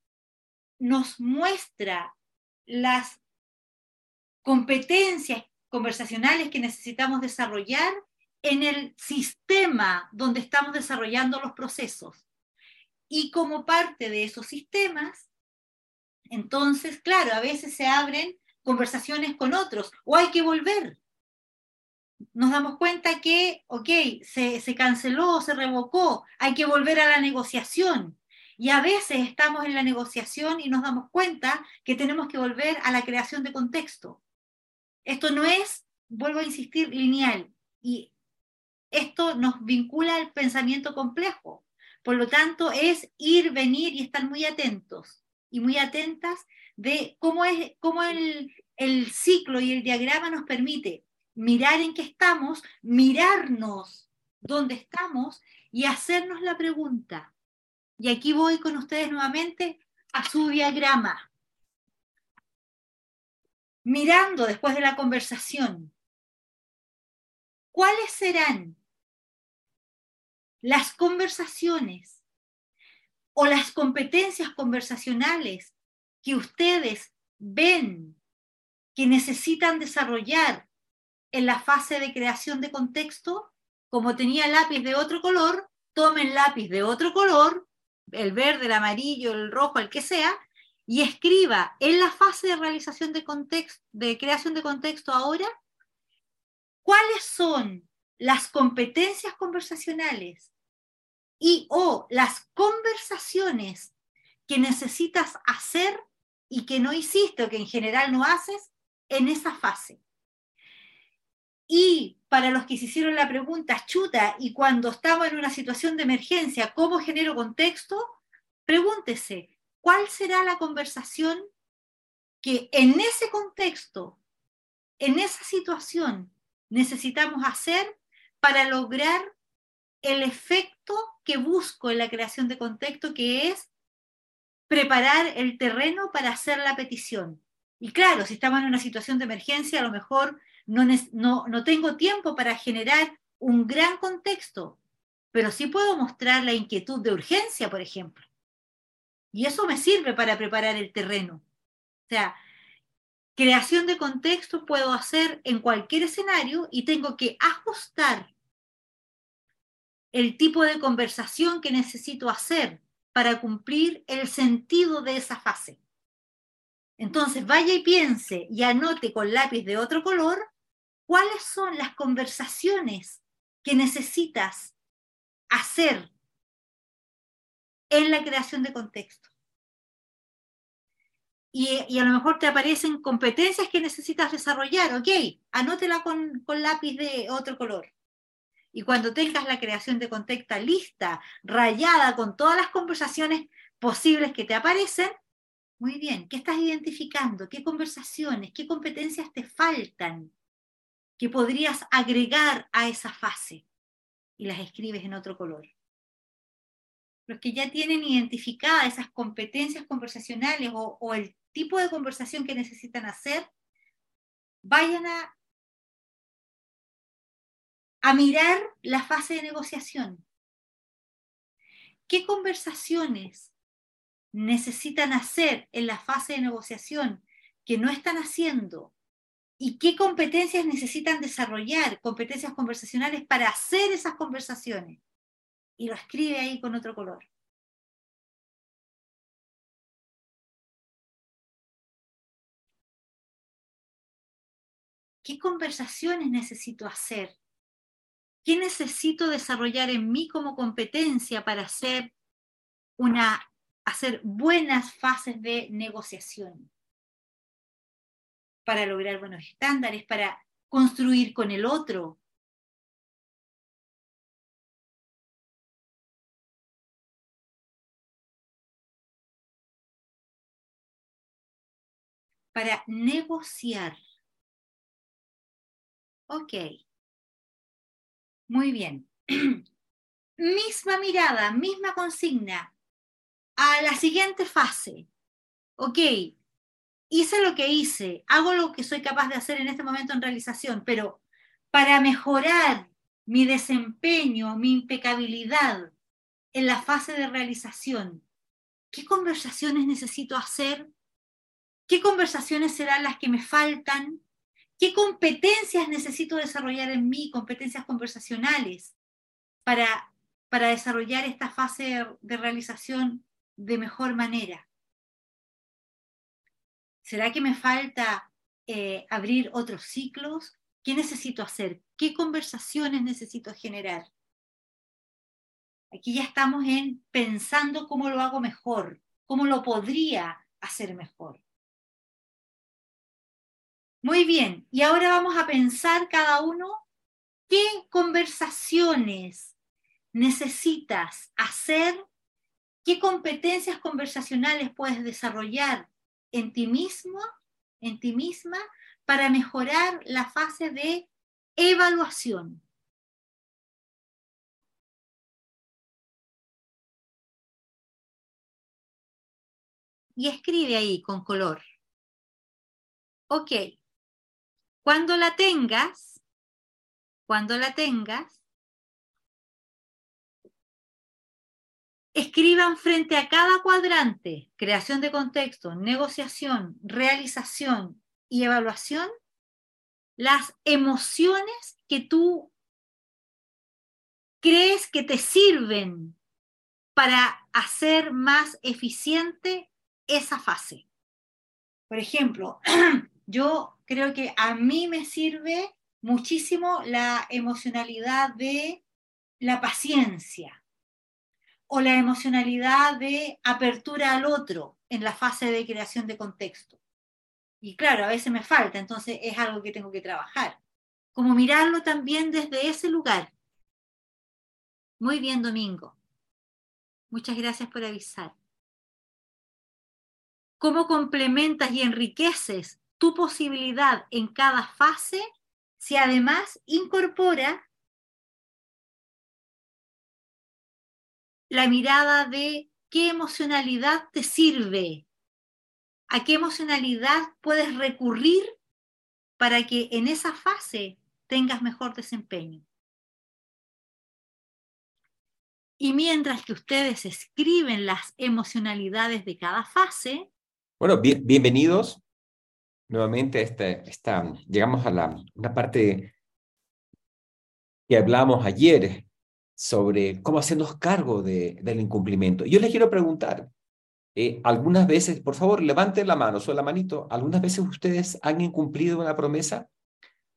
nos muestra las competencias conversacionales que necesitamos desarrollar en el sistema donde estamos desarrollando los procesos. Y como parte de esos sistemas, entonces, claro, a veces se abren conversaciones con otros o hay que volver. Nos damos cuenta que, ok, se, se canceló, se revocó, hay que volver a la negociación. Y a veces estamos en la negociación y nos damos cuenta que tenemos que volver a la creación de contexto. Esto no es, vuelvo a insistir, lineal. Y esto nos vincula al pensamiento complejo. Por lo tanto, es ir, venir y estar muy atentos y muy atentas de cómo, es, cómo el, el ciclo y el diagrama nos permite mirar en qué estamos, mirarnos dónde estamos y hacernos la pregunta. Y aquí voy con ustedes nuevamente a su diagrama. Mirando después de la conversación, ¿cuáles serán las conversaciones o las competencias conversacionales que ustedes ven que necesitan desarrollar en la fase de creación de contexto, como tenía lápiz de otro color, tomen lápiz de otro color, el verde, el amarillo, el rojo, el que sea, y escriba en la fase de realización de contexto, de creación de contexto ahora, cuáles son las competencias conversacionales y o las conversaciones que necesitas hacer y que no hiciste o que en general no haces en esa fase. Y para los que se hicieron la pregunta, chuta, y cuando estamos en una situación de emergencia, ¿cómo genero contexto? Pregúntese, ¿cuál será la conversación que en ese contexto, en esa situación, necesitamos hacer para lograr el efecto que busco en la creación de contexto, que es preparar el terreno para hacer la petición. Y claro, si estamos en una situación de emergencia, a lo mejor no, no, no tengo tiempo para generar un gran contexto, pero sí puedo mostrar la inquietud de urgencia, por ejemplo. Y eso me sirve para preparar el terreno. O sea, creación de contexto puedo hacer en cualquier escenario y tengo que ajustar el tipo de conversación que necesito hacer para cumplir el sentido de esa fase. Entonces, vaya y piense y anote con lápiz de otro color cuáles son las conversaciones que necesitas hacer en la creación de contexto. Y, a lo mejor te aparecen competencias que necesitas desarrollar, ok, anótela con, con lápiz de otro color. Y cuando tengas la creación de contexto lista, rayada con todas las conversaciones posibles que te aparecen, muy bien, ¿qué estás identificando? ¿Qué conversaciones, qué competencias te faltan que podrías agregar a esa fase? Y las escribes en otro color. Los que ya tienen identificadas esas competencias conversacionales o, o el tipo de conversación que necesitan hacer, vayan a a mirar la fase de negociación. ¿Qué conversaciones necesitan hacer en la fase de negociación que no están haciendo? ¿Y qué competencias necesitan desarrollar, competencias conversacionales para hacer esas conversaciones? Y lo escribe ahí con otro color. ¿Qué conversaciones necesito hacer ¿Qué necesito desarrollar en mí como competencia para hacer, una, hacer buenas fases de negociación? Para lograr buenos estándares, para construir con el otro. Para negociar. Ok. Muy bien. misma mirada, misma consigna a la siguiente fase. Ok, hice lo que hice, hago lo que soy capaz de hacer en este momento en realización, pero para mejorar mi desempeño, mi impecabilidad en la fase de realización, ¿qué conversaciones necesito hacer? ¿Qué conversaciones serán las que me faltan? ¿Qué competencias necesito desarrollar en mí, competencias conversacionales, para, para desarrollar esta fase de realización de mejor manera? ¿Será que me falta eh, abrir otros ciclos? ¿Qué necesito hacer? ¿Qué conversaciones necesito generar? Aquí ya estamos en pensando cómo lo hago mejor, cómo lo podría hacer mejor. Muy bien, y ahora vamos a pensar cada uno qué conversaciones necesitas hacer, qué competencias conversacionales puedes desarrollar en ti mismo, en ti misma, para mejorar la fase de evaluación. Y escribe ahí con color. Ok, cuando la tengas, cuando la tengas, escriban frente a cada cuadrante, creación de contexto, negociación, realización y evaluación, las emociones que tú crees que te sirven para hacer más eficiente esa fase. Por ejemplo, yo creo que a mí me sirve muchísimo la emocionalidad de la paciencia o la emocionalidad de apertura al otro en la fase de creación de contexto. Y claro, a veces me falta, entonces es algo que tengo que trabajar. Como mirarlo también desde ese lugar. Muy bien, Domingo. Muchas gracias por avisar. ¿Cómo complementas y enriqueces tu posibilidad en cada fase si además incorpora la mirada de qué emocionalidad te sirve, a qué emocionalidad puedes recurrir para que en esa fase tengas mejor desempeño. Y mientras que ustedes escriben las emocionalidades de cada fase. Bueno, bienvenidos nuevamente esta, llegamos a la, una parte que hablamos ayer sobre cómo hacernos cargo de, del incumplimiento. Yo les quiero preguntar, eh, algunas veces, por favor, levanten la mano, solo la manito, ¿algunas veces ustedes han incumplido una promesa?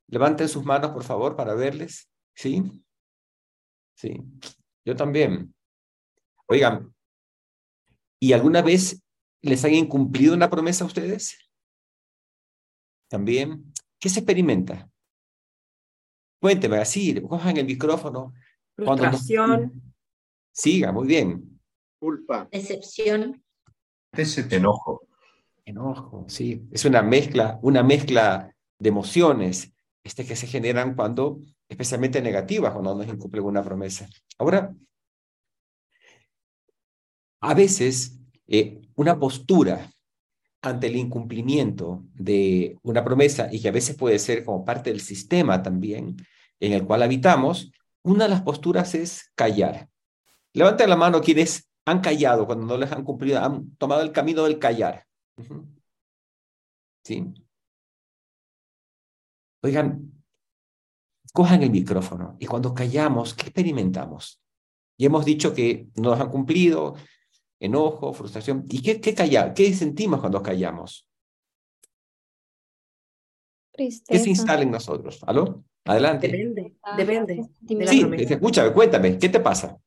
Levanten sus manos, por favor, para verles. ¿Sí? Sí. Yo también. Oigan, ¿y alguna vez les han incumplido una promesa a ustedes? También. ¿Qué se experimenta? Cuénteme así, cojan el micrófono. Frustración. Siga, muy bien. Culpa. Decepción. Enojo. Enojo, sí. Es una mezcla, una mezcla de emociones este, que se generan cuando, especialmente negativas, cuando nos incumple una promesa. Ahora, a veces eh, una postura ante el incumplimiento de una promesa y que a veces puede ser como parte del sistema también en el cual habitamos, una de las posturas es callar. Levanten la mano quienes han callado cuando no les han cumplido, han tomado el camino del callar. ¿Sí? Oigan, cojan el micrófono y cuando callamos, ¿qué experimentamos? Y hemos dicho que no nos han cumplido, enojo, frustración. ¿Y qué, qué callar? ¿Qué sentimos cuando callamos? ¿Qué se instala en nosotros? ¿Aló? Adelante. Depende, depende. sí, escúchame, cuéntame, ¿qué te pasa?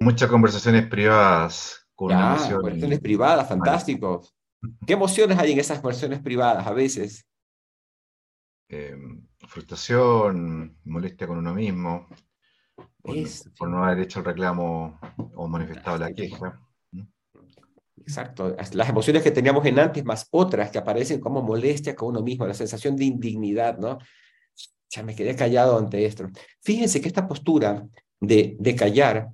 Muchas conversaciones privadas con ya, conversaciones privadas, fantástico. ¿Qué emociones hay en esas conversaciones privadas a veces? Em, frustración, molestia con uno mismo, por, no haber hecho el reclamo o manifestado la queja. Exacto, las emociones que teníamos en antes más otras que aparecen como molestia con uno mismo, la sensación de indignidad, ¿no? Ya me quedé callado ante esto. Fíjense que esta postura de, de callar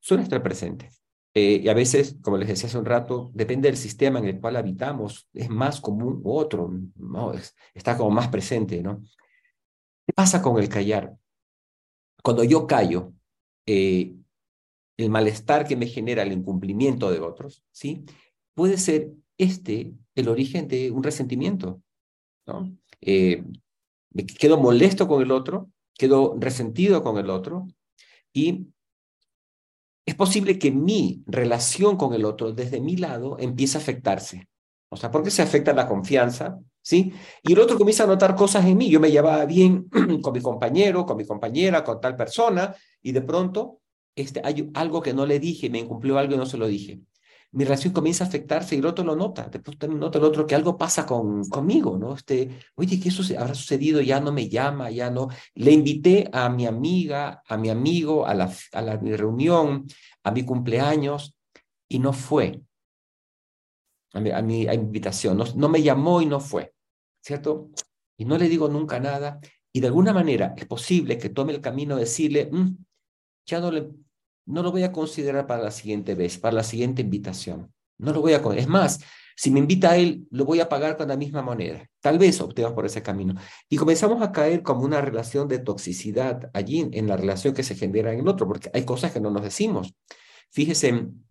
suele estar presente. Eh, y a veces, como les decía hace un rato, depende del sistema en el cual habitamos, es más común u otro, ¿no? está como más presente, ¿no? ¿Qué pasa con el callar? Cuando yo callo, eh, el malestar que me genera el incumplimiento de otros, ¿sí? Puede ser este el origen de un resentimiento, ¿no? Eh, me quedo molesto con el otro, quedo resentido con el otro y es posible que mi relación con el otro desde mi lado empiece a afectarse. O sea, porque se afecta la confianza, ¿sí? Y el otro comienza a notar cosas en mí. Yo me llevaba bien con mi compañero, con mi compañera, con tal persona, y de pronto este, hay algo que no le dije, me incumplió algo y no se lo dije mi relación comienza a afectarse y el otro lo nota. Después también nota el otro que algo pasa con, conmigo, ¿no? Este, oye, ¿qué eso habrá sucedido? Ya no me llama, ya no. Le invité a mi amiga, a mi amigo, a la, a la reunión, a mi cumpleaños y no fue. A mi, a mi, invitación, no, no me llamó y no fue, ¿cierto? Y no le digo nunca nada. Y de alguna manera es posible que tome el camino de decirle, mm, ya no le, no lo voy a considerar para la siguiente vez, para la siguiente invitación. No lo voy a Es más, si me invita a él, lo voy a pagar con la misma moneda. Tal vez optemos por ese camino. Y comenzamos a caer como una relación de toxicidad allí en la relación que se genera en el otro, porque hay cosas que no nos decimos. Fíjese, en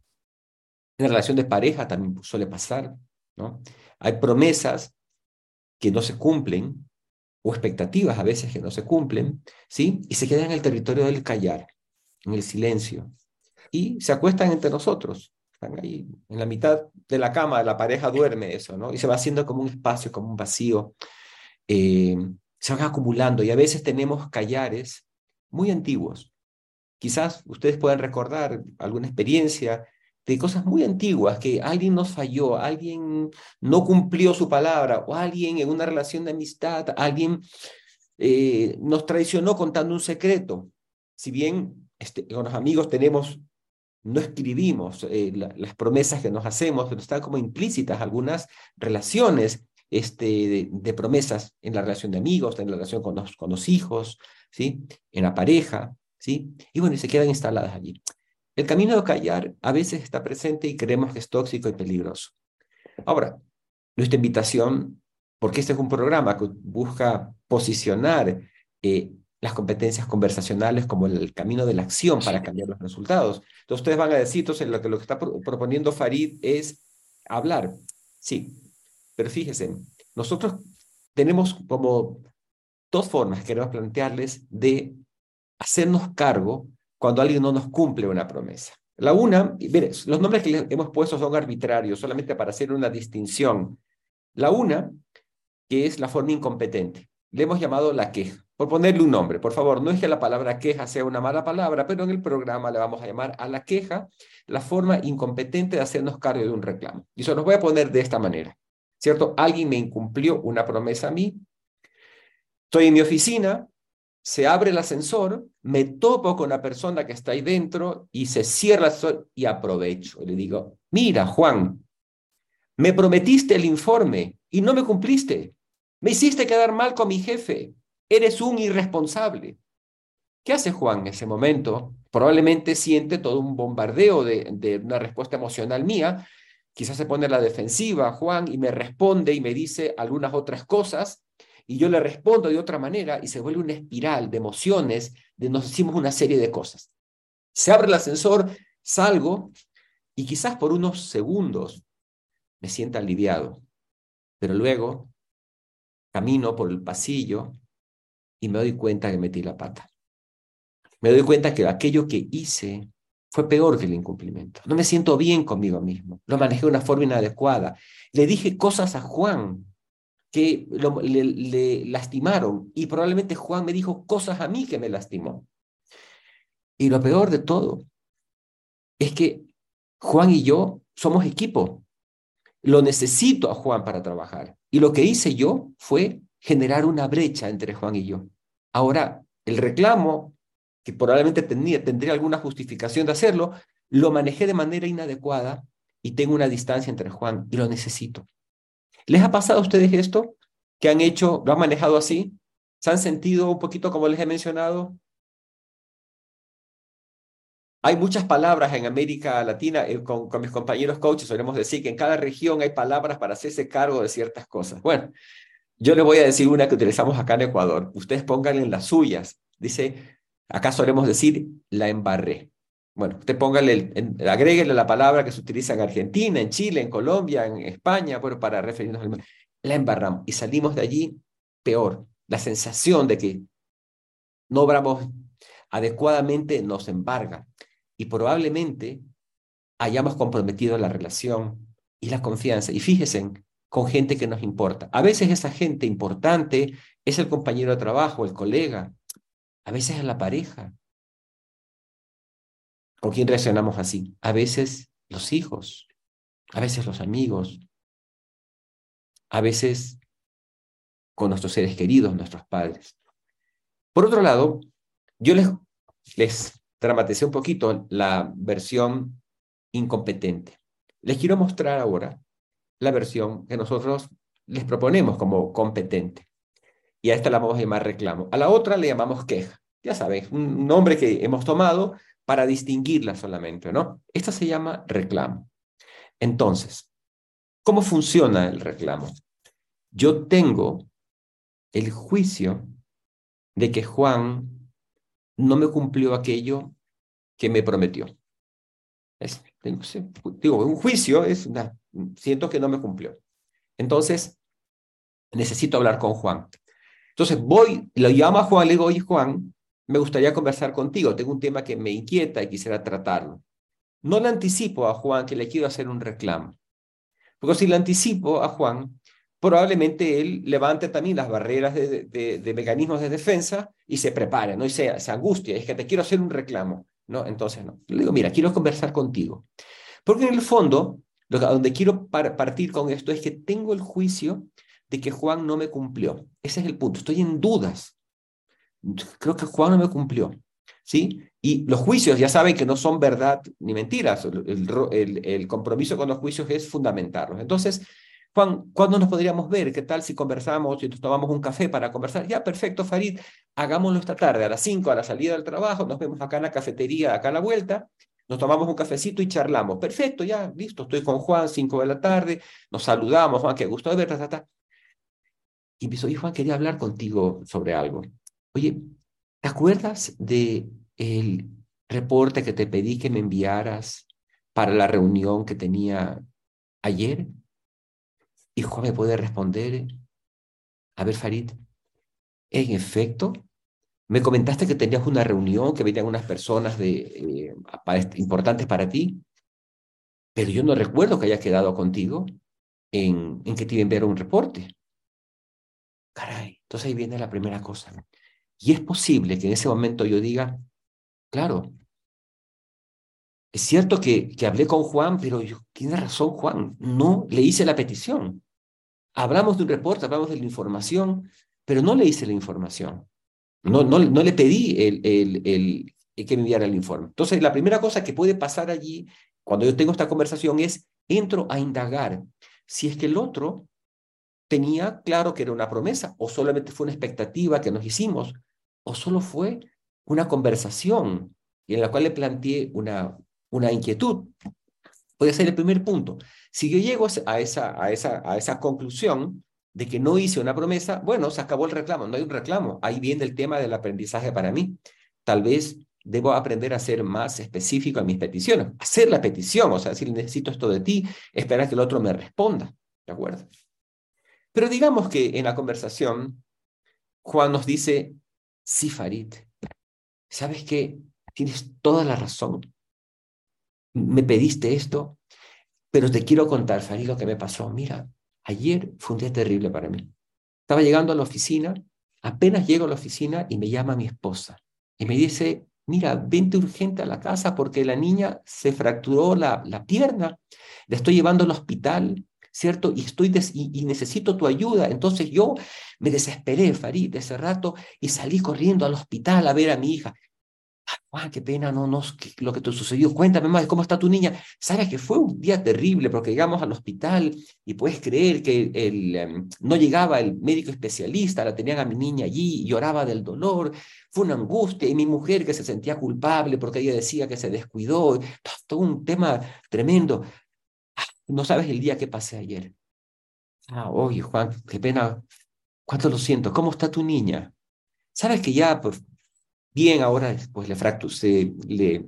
la relación de pareja también suele pasar, ¿no? Hay promesas que no se cumplen o expectativas a veces que no se cumplen, ¿sí? Y se quedan en el territorio del callar en el silencio, y se acuestan entre nosotros. Están ahí en la mitad de la cama, la pareja duerme eso, ¿no? Y se va haciendo como un espacio, como un vacío. Eh, se van acumulando y a veces tenemos callares muy antiguos. Quizás ustedes puedan recordar alguna experiencia de cosas muy antiguas, que alguien nos falló, alguien no cumplió su palabra, o alguien en una relación de amistad, alguien eh, nos traicionó contando un secreto. Si bien este, con los amigos tenemos, no escribimos eh, las promesas que nos hacemos, pero están como implícitas algunas relaciones este, de, promesas en la relación de amigos, en la relación con los, hijos, ¿sí? en la pareja, ¿sí? y bueno, y se quedan instaladas allí. el camino de callar a veces está presente y creemos que es tóxico y peligroso. Ahora, nuestra invitación, porque este es un programa que busca posicionar eh, las competencias conversacionales como el, camino de la acción para cambiar los resultados. Entonces ustedes van a decir, entonces lo que, lo que está proponiendo Farid es hablar. Sí, pero fíjense, nosotros tenemos como dos formas que queremos plantearles de hacernos cargo cuando alguien no nos cumple una promesa. La una, mire, los nombres que le hemos puesto son arbitrarios, solamente para hacer una distinción. La una, que es la forma incompetente, le hemos llamado la queja, por ponerle un nombre. Por favor, no es que la palabra queja sea una mala palabra, pero en el programa le vamos a llamar a la queja la forma incompetente de hacernos cargo de un reclamo. Y eso los voy a poner de esta manera, ¿cierto? Alguien me incumplió una promesa a mí, estoy en mi oficina, se abre el ascensor, me topo con la persona que está ahí dentro y se cierra el ascensor y aprovecho. Le digo, mira, Juan, me prometiste el informe y no me cumpliste. Me hiciste quedar mal con mi jefe. Eres un irresponsable. ¿Qué hace Juan en ese momento? Probablemente siente todo un bombardeo de, una respuesta emocional mía. Quizás se pone a la defensiva Juan y me responde y me dice algunas otras cosas y yo le respondo de otra manera y se vuelve una espiral de emociones, de nos decimos una serie de cosas. Se abre el ascensor, salgo y quizás por unos segundos me sienta aliviado, pero luego camino por el pasillo y me doy cuenta que metí la pata. Me doy cuenta que aquello que hice fue peor que el incumplimiento. No me siento bien conmigo mismo. Lo manejé de una forma inadecuada. Le dije cosas a Juan que le, lastimaron y probablemente Juan me dijo cosas a mí que me lastimó. Y lo peor de todo es que Juan y yo somos equipo. Lo necesito a Juan para trabajar. Y lo que hice yo fue generar una brecha entre Juan y yo. Ahora, el reclamo, que probablemente tendría, alguna justificación de hacerlo, lo manejé de manera inadecuada y tengo una distancia entre Juan y lo necesito. ¿Les ha pasado a ustedes esto? ¿Que han hecho, lo han manejado así? ¿Se han sentido un poquito como les he mencionado? Hay muchas palabras en América Latina, eh, con, mis compañeros coaches solemos decir que en cada región hay palabras para hacerse cargo de ciertas cosas. Bueno, yo les voy a decir una que utilizamos acá en Ecuador. Ustedes pónganle en las suyas. Dice, acá solemos decir, la embarré. Bueno, usted póngale, agréguele la palabra que se utiliza en Argentina, en Chile, en Colombia, en España, bueno, para referirnos al La embarramos y salimos de allí peor. La sensación de que no obramos adecuadamente nos embarga y probablemente hayamos comprometido la relación y la confianza. Y fíjense, con gente que nos importa. A veces esa gente importante es el compañero de trabajo, el colega, a veces es la pareja, ¿Con quién reaccionamos así? A veces los hijos, a veces los amigos, a veces con nuestros seres queridos, nuestros padres. Por otro lado, yo les, les dramaticé un poquito la versión incompetente. Les quiero mostrar ahora la versión que nosotros les proponemos como competente. Y a esta la vamos a llamar reclamo. A la otra le llamamos queja. Ya saben, un nombre que hemos tomado para distinguirla solamente, ¿no? Esta se llama reclamo. Entonces, ¿cómo funciona el reclamo? Yo tengo el juicio de que Juan no me cumplió aquello que me prometió. Es, digo, un juicio es siento que no me cumplió. Entonces, necesito hablar con Juan. Entonces voy, lo llamo a Juan, le digo, oye Juan, me gustaría conversar contigo, tengo un tema que me inquieta y quisiera tratarlo. No le anticipo a Juan que le quiero hacer un reclamo, porque si le anticipo a Juan, probablemente él levante también las barreras de, mecanismos de defensa y se prepare, ¿no? Y se, se angustia, es que te quiero hacer un reclamo, ¿no? Entonces, no. Le digo, mira, quiero conversar contigo. Porque en el fondo, donde quiero partir con esto es que tengo el juicio de que Juan no me cumplió. Ese es el punto. Estoy en dudas creo que Juan no me cumplió. ¿Sí? Y los juicios ya saben que no son verdad ni mentiras. El, el, compromiso con los juicios es fundamentarlos. Entonces, Juan, ¿cuándo nos podríamos ver? ¿Qué tal si conversamos, si nos tomamos un café para conversar? Ya, perfecto, Farid, hagámoslo esta tarde, a las 5, a la salida del trabajo, nos vemos acá en la cafetería, acá a la vuelta, nos tomamos un cafecito y charlamos. Perfecto, ya, listo, estoy con Juan, cinco de la tarde, nos saludamos, Juan, qué gusto de verte, ta. Y empezó, y Juan, quería hablar contigo sobre algo. Oye, ¿te acuerdas de el reporte que te pedí que me enviaras para la reunión que tenía ayer? Y Juan me puede responder, a ver, Farid, en efecto, me comentaste que tenías una reunión, que venían unas personas eh, importantes para ti, pero yo no recuerdo que haya quedado contigo en, en que te iba a enviar un reporte. Caray, entonces ahí viene la primera cosa. Y es posible que en ese momento yo diga, claro, es cierto que, que hablé con Juan, pero yo, tiene razón Juan, no le hice la petición. Hablamos de un reporte, hablamos de la información, pero no le hice la información. No, no, no le pedí el, el, el, que me enviara el informe. Entonces, la primera cosa que puede pasar allí, cuando yo tengo esta conversación, es entro a indagar si es que el otro tenía claro que era una promesa, o solamente fue una expectativa que nos hicimos, o solo fue una conversación en la cual le planteé una, una inquietud. Puede ser el primer punto. Si yo llego a esa, a esa, a esa conclusión, de que no hice una promesa, bueno, se acabó el reclamo, no hay un reclamo. Ahí viene el tema del aprendizaje para mí. Tal vez debo aprender a ser más específico en mis peticiones, hacer la petición, o sea, decir, necesito esto de ti, esperar que el otro me responda, ¿de acuerdo? Pero digamos que en la conversación, Juan nos dice, sí, Farid, ¿sabes qué? Tienes toda la razón. Me pediste esto, pero te quiero contar, Farid, lo que me pasó. Mira, Ayer fue un día terrible para mí. Estaba llegando a la oficina, apenas llego a la oficina y me llama mi esposa y me dice, mira, vente urgente a la casa porque la niña se fracturó la, la pierna, la estoy llevando al hospital, ¿cierto? Y, estoy y, necesito tu ayuda. Entonces yo me desesperé, Farid, de ese rato y salí corriendo al hospital a ver a mi hija. Juan, qué pena, no, no, lo que te sucedió. Cuéntame más, ¿cómo está tu niña? Sabes que fue un día terrible porque llegamos al hospital y puedes creer que el, em, no llegaba el médico especialista, la tenían a mi niña allí, lloraba del dolor, fue una angustia y mi mujer que se sentía culpable porque ella decía que se descuidó, todo un tema tremendo. Ah, no sabes el día que pasé ayer. Ah, oye, Juan, qué pena, cuánto lo siento, ¿cómo está tu niña? Sabes que ya, Bien, ahora pues le fracturó, se le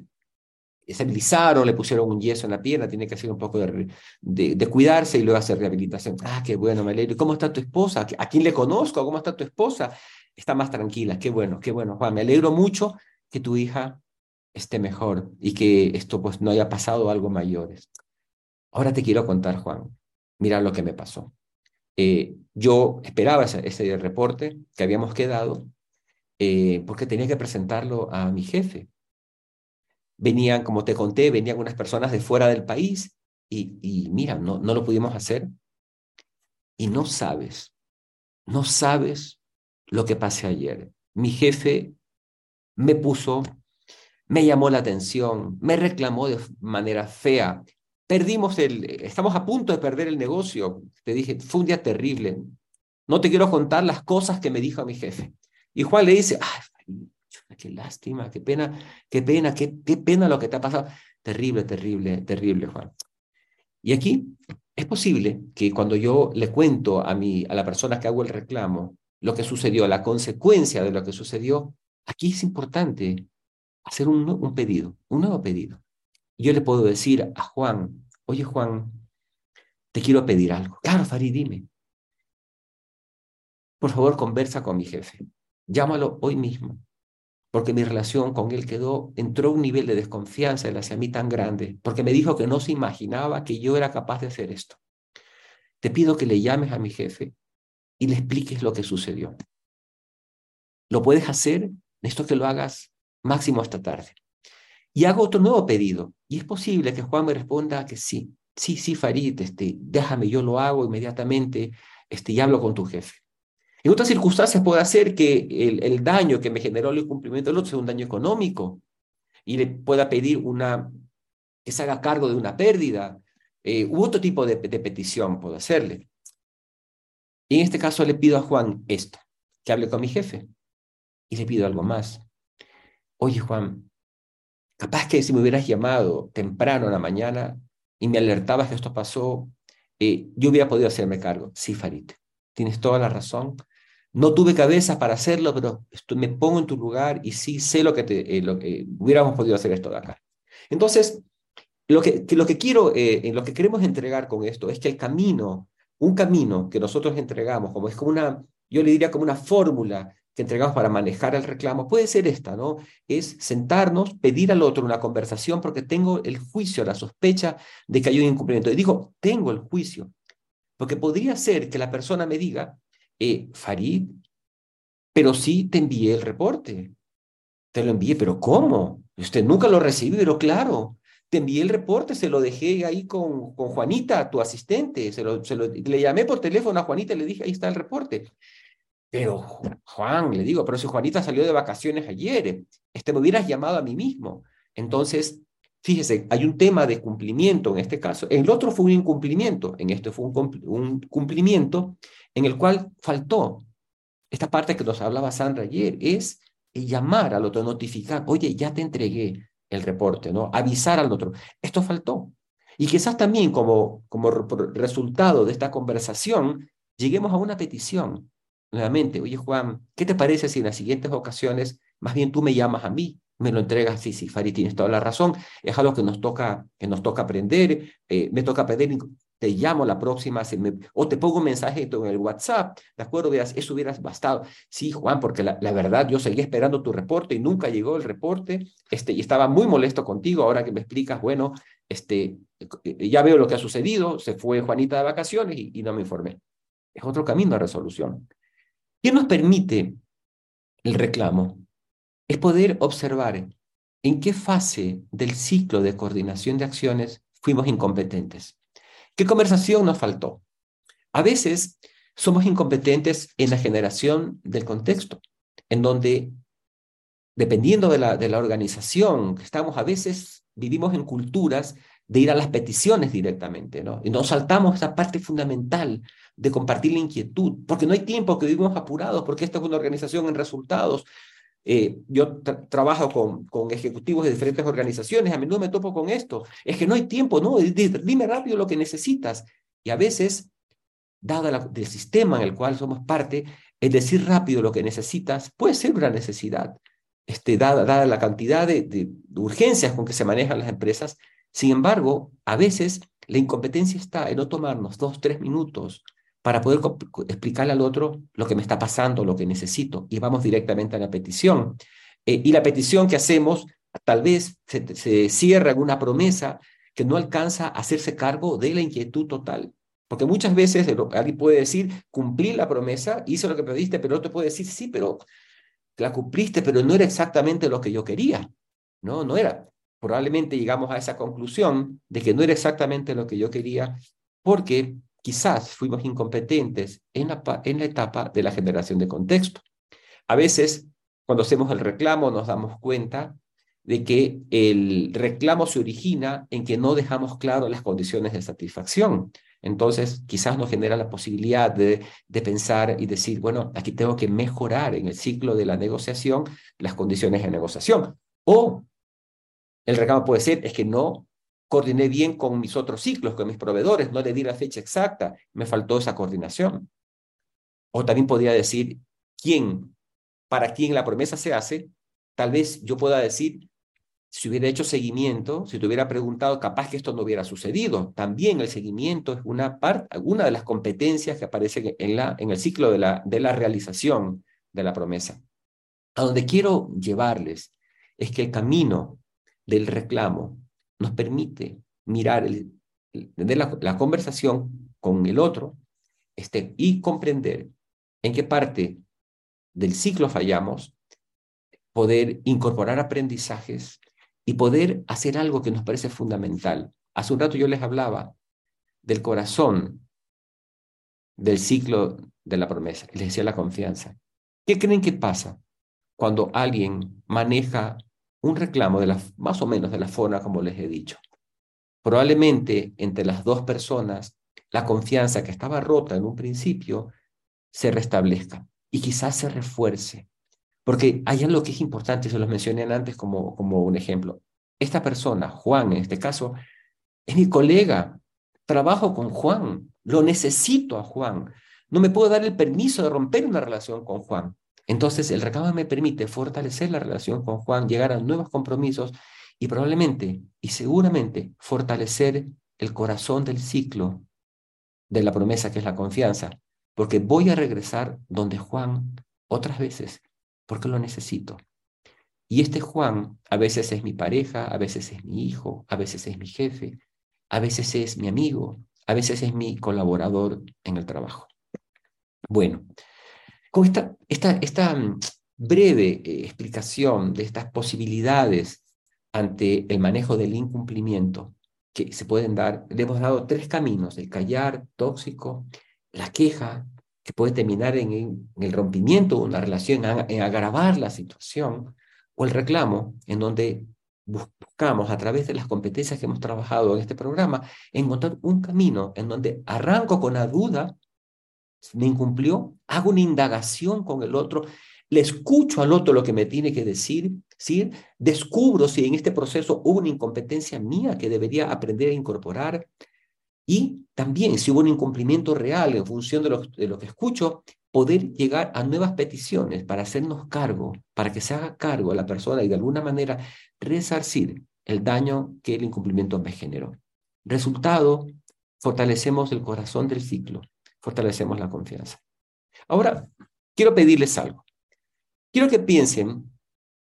estabilizaron, le pusieron un yeso en la pierna, tiene que hacer un poco de, de, cuidarse y luego hacer rehabilitación. Ah, qué bueno, me alegro. ¿Cómo está tu esposa? ¿A quién le conozco? ¿Cómo está tu esposa? Está más tranquila. Qué bueno, qué bueno, Juan. Me alegro mucho que tu hija esté mejor y que esto pues no haya pasado algo mayores. Ahora te quiero contar, Juan. Mira lo que me pasó. Eh, yo esperaba ese, ese reporte que habíamos quedado eh, porque tenía que presentarlo a mi jefe. Venían, como te conté, venían unas personas de fuera del país y, y mira, no, no lo pudimos hacer. Y no sabes, no sabes lo que pasé ayer. Mi jefe me puso, me llamó la atención, me reclamó de manera fea. Perdimos el, estamos a punto de perder el negocio. Te dije, fue un día terrible. No te quiero contar las cosas que me dijo mi jefe. Y Juan le dice, ay, qué lástima, qué pena, qué pena, qué, pena lo que te ha pasado. Terrible, terrible, terrible, Juan. Y aquí es posible que cuando yo le cuento a, mi, a la persona que hago el reclamo lo que sucedió, la consecuencia de lo que sucedió, aquí es importante hacer un pedido, un nuevo pedido. yo le puedo decir a Juan, oye Juan, te quiero pedir algo. Claro, Farid, dime. Por favor, conversa con mi jefe. Llámalo hoy mismo, porque mi relación con él quedó, entró un nivel de desconfianza hacia mí tan grande, porque me dijo que no se imaginaba que yo era capaz de hacer esto. Te pido que le llames a mi jefe y le expliques lo que sucedió. ¿Lo puedes hacer? Necesito que lo hagas máximo esta tarde. Y hago otro nuevo pedido. Y es posible que Juan me responda que sí. Sí, sí, Farid, este, déjame, yo lo hago inmediatamente este, y hablo con tu jefe. En otras circunstancias puede hacer que el, daño que me generó el incumplimiento del otro sea un daño económico y le pueda pedir una, que se haga cargo de una pérdida eh, u otro tipo de, petición puedo hacerle. Y en este caso le pido a Juan esto, que hable con mi jefe. Y le pido algo más. Oye, Juan, Capaz que si me hubieras llamado temprano en la mañana y me alertabas que esto pasó, eh, yo hubiera podido hacerme cargo. Sí, Farid, tienes toda la razón. No tuve cabeza para hacerlo, pero me pongo en tu lugar y sí sé lo que, te, eh, hubiéramos podido hacer esto de acá. Entonces, lo que, lo que quiero, eh, lo que queremos entregar con esto es que el camino, un camino que nosotros entregamos, como es como una, yo le diría como una fórmula que entregamos para manejar el reclamo, puede ser esta, ¿no? Es sentarnos, pedir al otro una conversación porque tengo el juicio, la sospecha de que hay un incumplimiento. Y digo, tengo el juicio, porque podría ser que la persona me diga, eh, Farid, pero sí te envié el reporte. Te lo envié, pero ¿cómo? Usted nunca lo recibió, pero claro, te envié el reporte, se lo dejé ahí con, con Juanita, tu asistente, se lo, se lo, le llamé por teléfono a Juanita y le dije, ahí está el reporte. Pero Juan, le digo, pero si Juanita salió de vacaciones ayer, este, me hubieras llamado a mí mismo. Entonces, fíjese, hay un tema de cumplimiento en este caso. El otro fue un incumplimiento, en este fue un, un cumplimiento en el cual faltó. Esta parte que nos hablaba Sandra ayer es llamar al otro, notificar, oye, ya te entregué el reporte, ¿no? Avisar al otro. Esto faltó. Y quizás también como, como resultado de esta conversación, lleguemos a una petición nuevamente, oye Juan, ¿qué te parece si en las siguientes ocasiones más bien tú me llamas a mí, me lo entregas? Sí, sí, Fari, tienes toda la razón, es algo que nos toca, que nos toca aprender, eh, me toca aprender, te llamo la próxima, o te pongo un mensaje en el WhatsApp, ¿de acuerdo? Veas, eso hubieras bastado. Sí, Juan, porque la, verdad, yo seguí esperando tu reporte y nunca llegó el reporte, este, y estaba muy molesto contigo, ahora que me explicas, bueno, este, eh, ya veo lo que ha sucedido, se fue Juanita de vacaciones y, no me informé. Es otro camino de resolución. ¿Qué nos permite el reclamo? Es poder observar en qué fase del ciclo de coordinación de acciones fuimos incompetentes. ¿Qué conversación nos faltó? A veces somos incompetentes en la generación del contexto, en donde, dependiendo de la, de la organización que estamos, a veces vivimos en culturas de ir a las peticiones directamente, ¿no? Y nos saltamos esa parte fundamental de compartir la inquietud, porque no hay tiempo, que vivimos apurados, porque esta es una organización en resultados. Eh, yo trabajo con, con ejecutivos de diferentes organizaciones, a menudo me topo con esto, es que no hay tiempo, ¿no? Dime rápido lo que necesitas. Y a veces, dado el sistema en el cual somos parte, el decir rápido lo que necesitas puede ser una necesidad. Este, dada, dada la cantidad de, de urgencias con que se manejan las empresas, sin embargo, a veces la incompetencia está en no tomarnos dos, tres minutos para poder explicarle al otro lo que me está pasando, lo que necesito, y vamos directamente a la petición. Eh, y la petición que hacemos tal vez se, cierra en una promesa que no alcanza a hacerse cargo de la inquietud total. Porque muchas veces alguien puede decir, cumplí la promesa, hice lo que pediste, pero otro puede decir, sí, pero la cumpliste, pero no era exactamente lo que yo quería. No, no era probablemente llegamos a esa conclusión de que no era exactamente lo que yo quería porque quizás fuimos incompetentes en la, en la etapa de la generación de contexto. A veces, cuando hacemos el reclamo, nos damos cuenta de que el reclamo se origina en que no dejamos claro las condiciones de satisfacción. Entonces, quizás nos genera la posibilidad de, de, pensar y decir, bueno, aquí tengo que mejorar en el ciclo de la negociación las condiciones de negociación. O el reclamo puede ser, es que no coordiné bien con mis otros ciclos, con mis proveedores, no le di la fecha exacta, me faltó esa coordinación. O también podría decir, ¿quién, para quién la promesa se hace? Tal vez yo pueda decir, si hubiera hecho seguimiento, si te hubiera preguntado, capaz que esto no hubiera sucedido. También el seguimiento es una parte, una de las competencias que aparecen en, la, en el ciclo de la, de la realización de la promesa. A donde quiero llevarles es que el camino del reclamo nos permite mirar, la, la, conversación con el otro este, y comprender en qué parte del ciclo fallamos, poder incorporar aprendizajes y poder hacer algo que nos parece fundamental. Hace un rato yo les hablaba del corazón del ciclo de la promesa, les decía la confianza. ¿Qué creen que pasa cuando alguien maneja un reclamo de la, más o menos de la forma como les he dicho. Probablemente entre las dos personas la confianza que estaba rota en un principio se restablezca y quizás se refuerce. Porque hay algo que es importante, se los mencioné antes como, como un ejemplo. esta persona, Juan en este caso, es mi colega, trabajo con Juan, lo necesito a Juan, no me puedo dar el permiso de romper una relación con Juan. Entonces el reclamo me permite fortalecer la relación con Juan, llegar a nuevos compromisos y probablemente y seguramente fortalecer el corazón del ciclo de la promesa que es la confianza, porque voy a regresar donde Juan otras veces, porque lo necesito. Y este Juan a veces es mi pareja, a veces es mi hijo, a veces es mi jefe, a veces es mi amigo, a veces es mi colaborador en el trabajo. Bueno, esta, mm, breve eh, explicación de estas posibilidades ante el manejo del incumplimiento que se pueden dar, le hemos dado tres caminos, el callar tóxico, la queja, que puede terminar en, el rompimiento de una relación, en agravar la situación, o el reclamo, en donde buscamos a través de las competencias que hemos trabajado en este programa, encontrar un camino en donde arranco con la duda, me incumplió, hago una indagación con el otro, le escucho al otro lo que me tiene que decir, ¿sí? descubro si en este proceso hubo una incompetencia mía que debería aprender a incorporar y también si hubo un incumplimiento real en función de lo, de lo que escucho, poder llegar a nuevas peticiones para hacernos cargo, para que se haga cargo a la persona y de alguna manera resarcir el daño que el incumplimiento me generó. Resultado, fortalecemos el corazón del ciclo, fortalecemos la confianza. Ahora, quiero pedirles algo. Quiero que piensen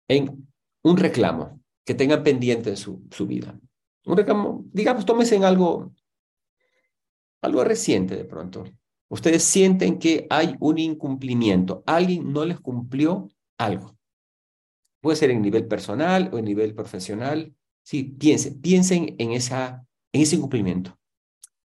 en un reclamo que tengan pendiente en su, su vida. Un reclamo, digamos, tómense en algo, algo reciente de pronto. Ustedes sienten que hay un incumplimiento. Alguien no les cumplió algo. Puede ser en nivel personal o en nivel profesional. Sí, piensen, piensen en, esa, en ese incumplimiento.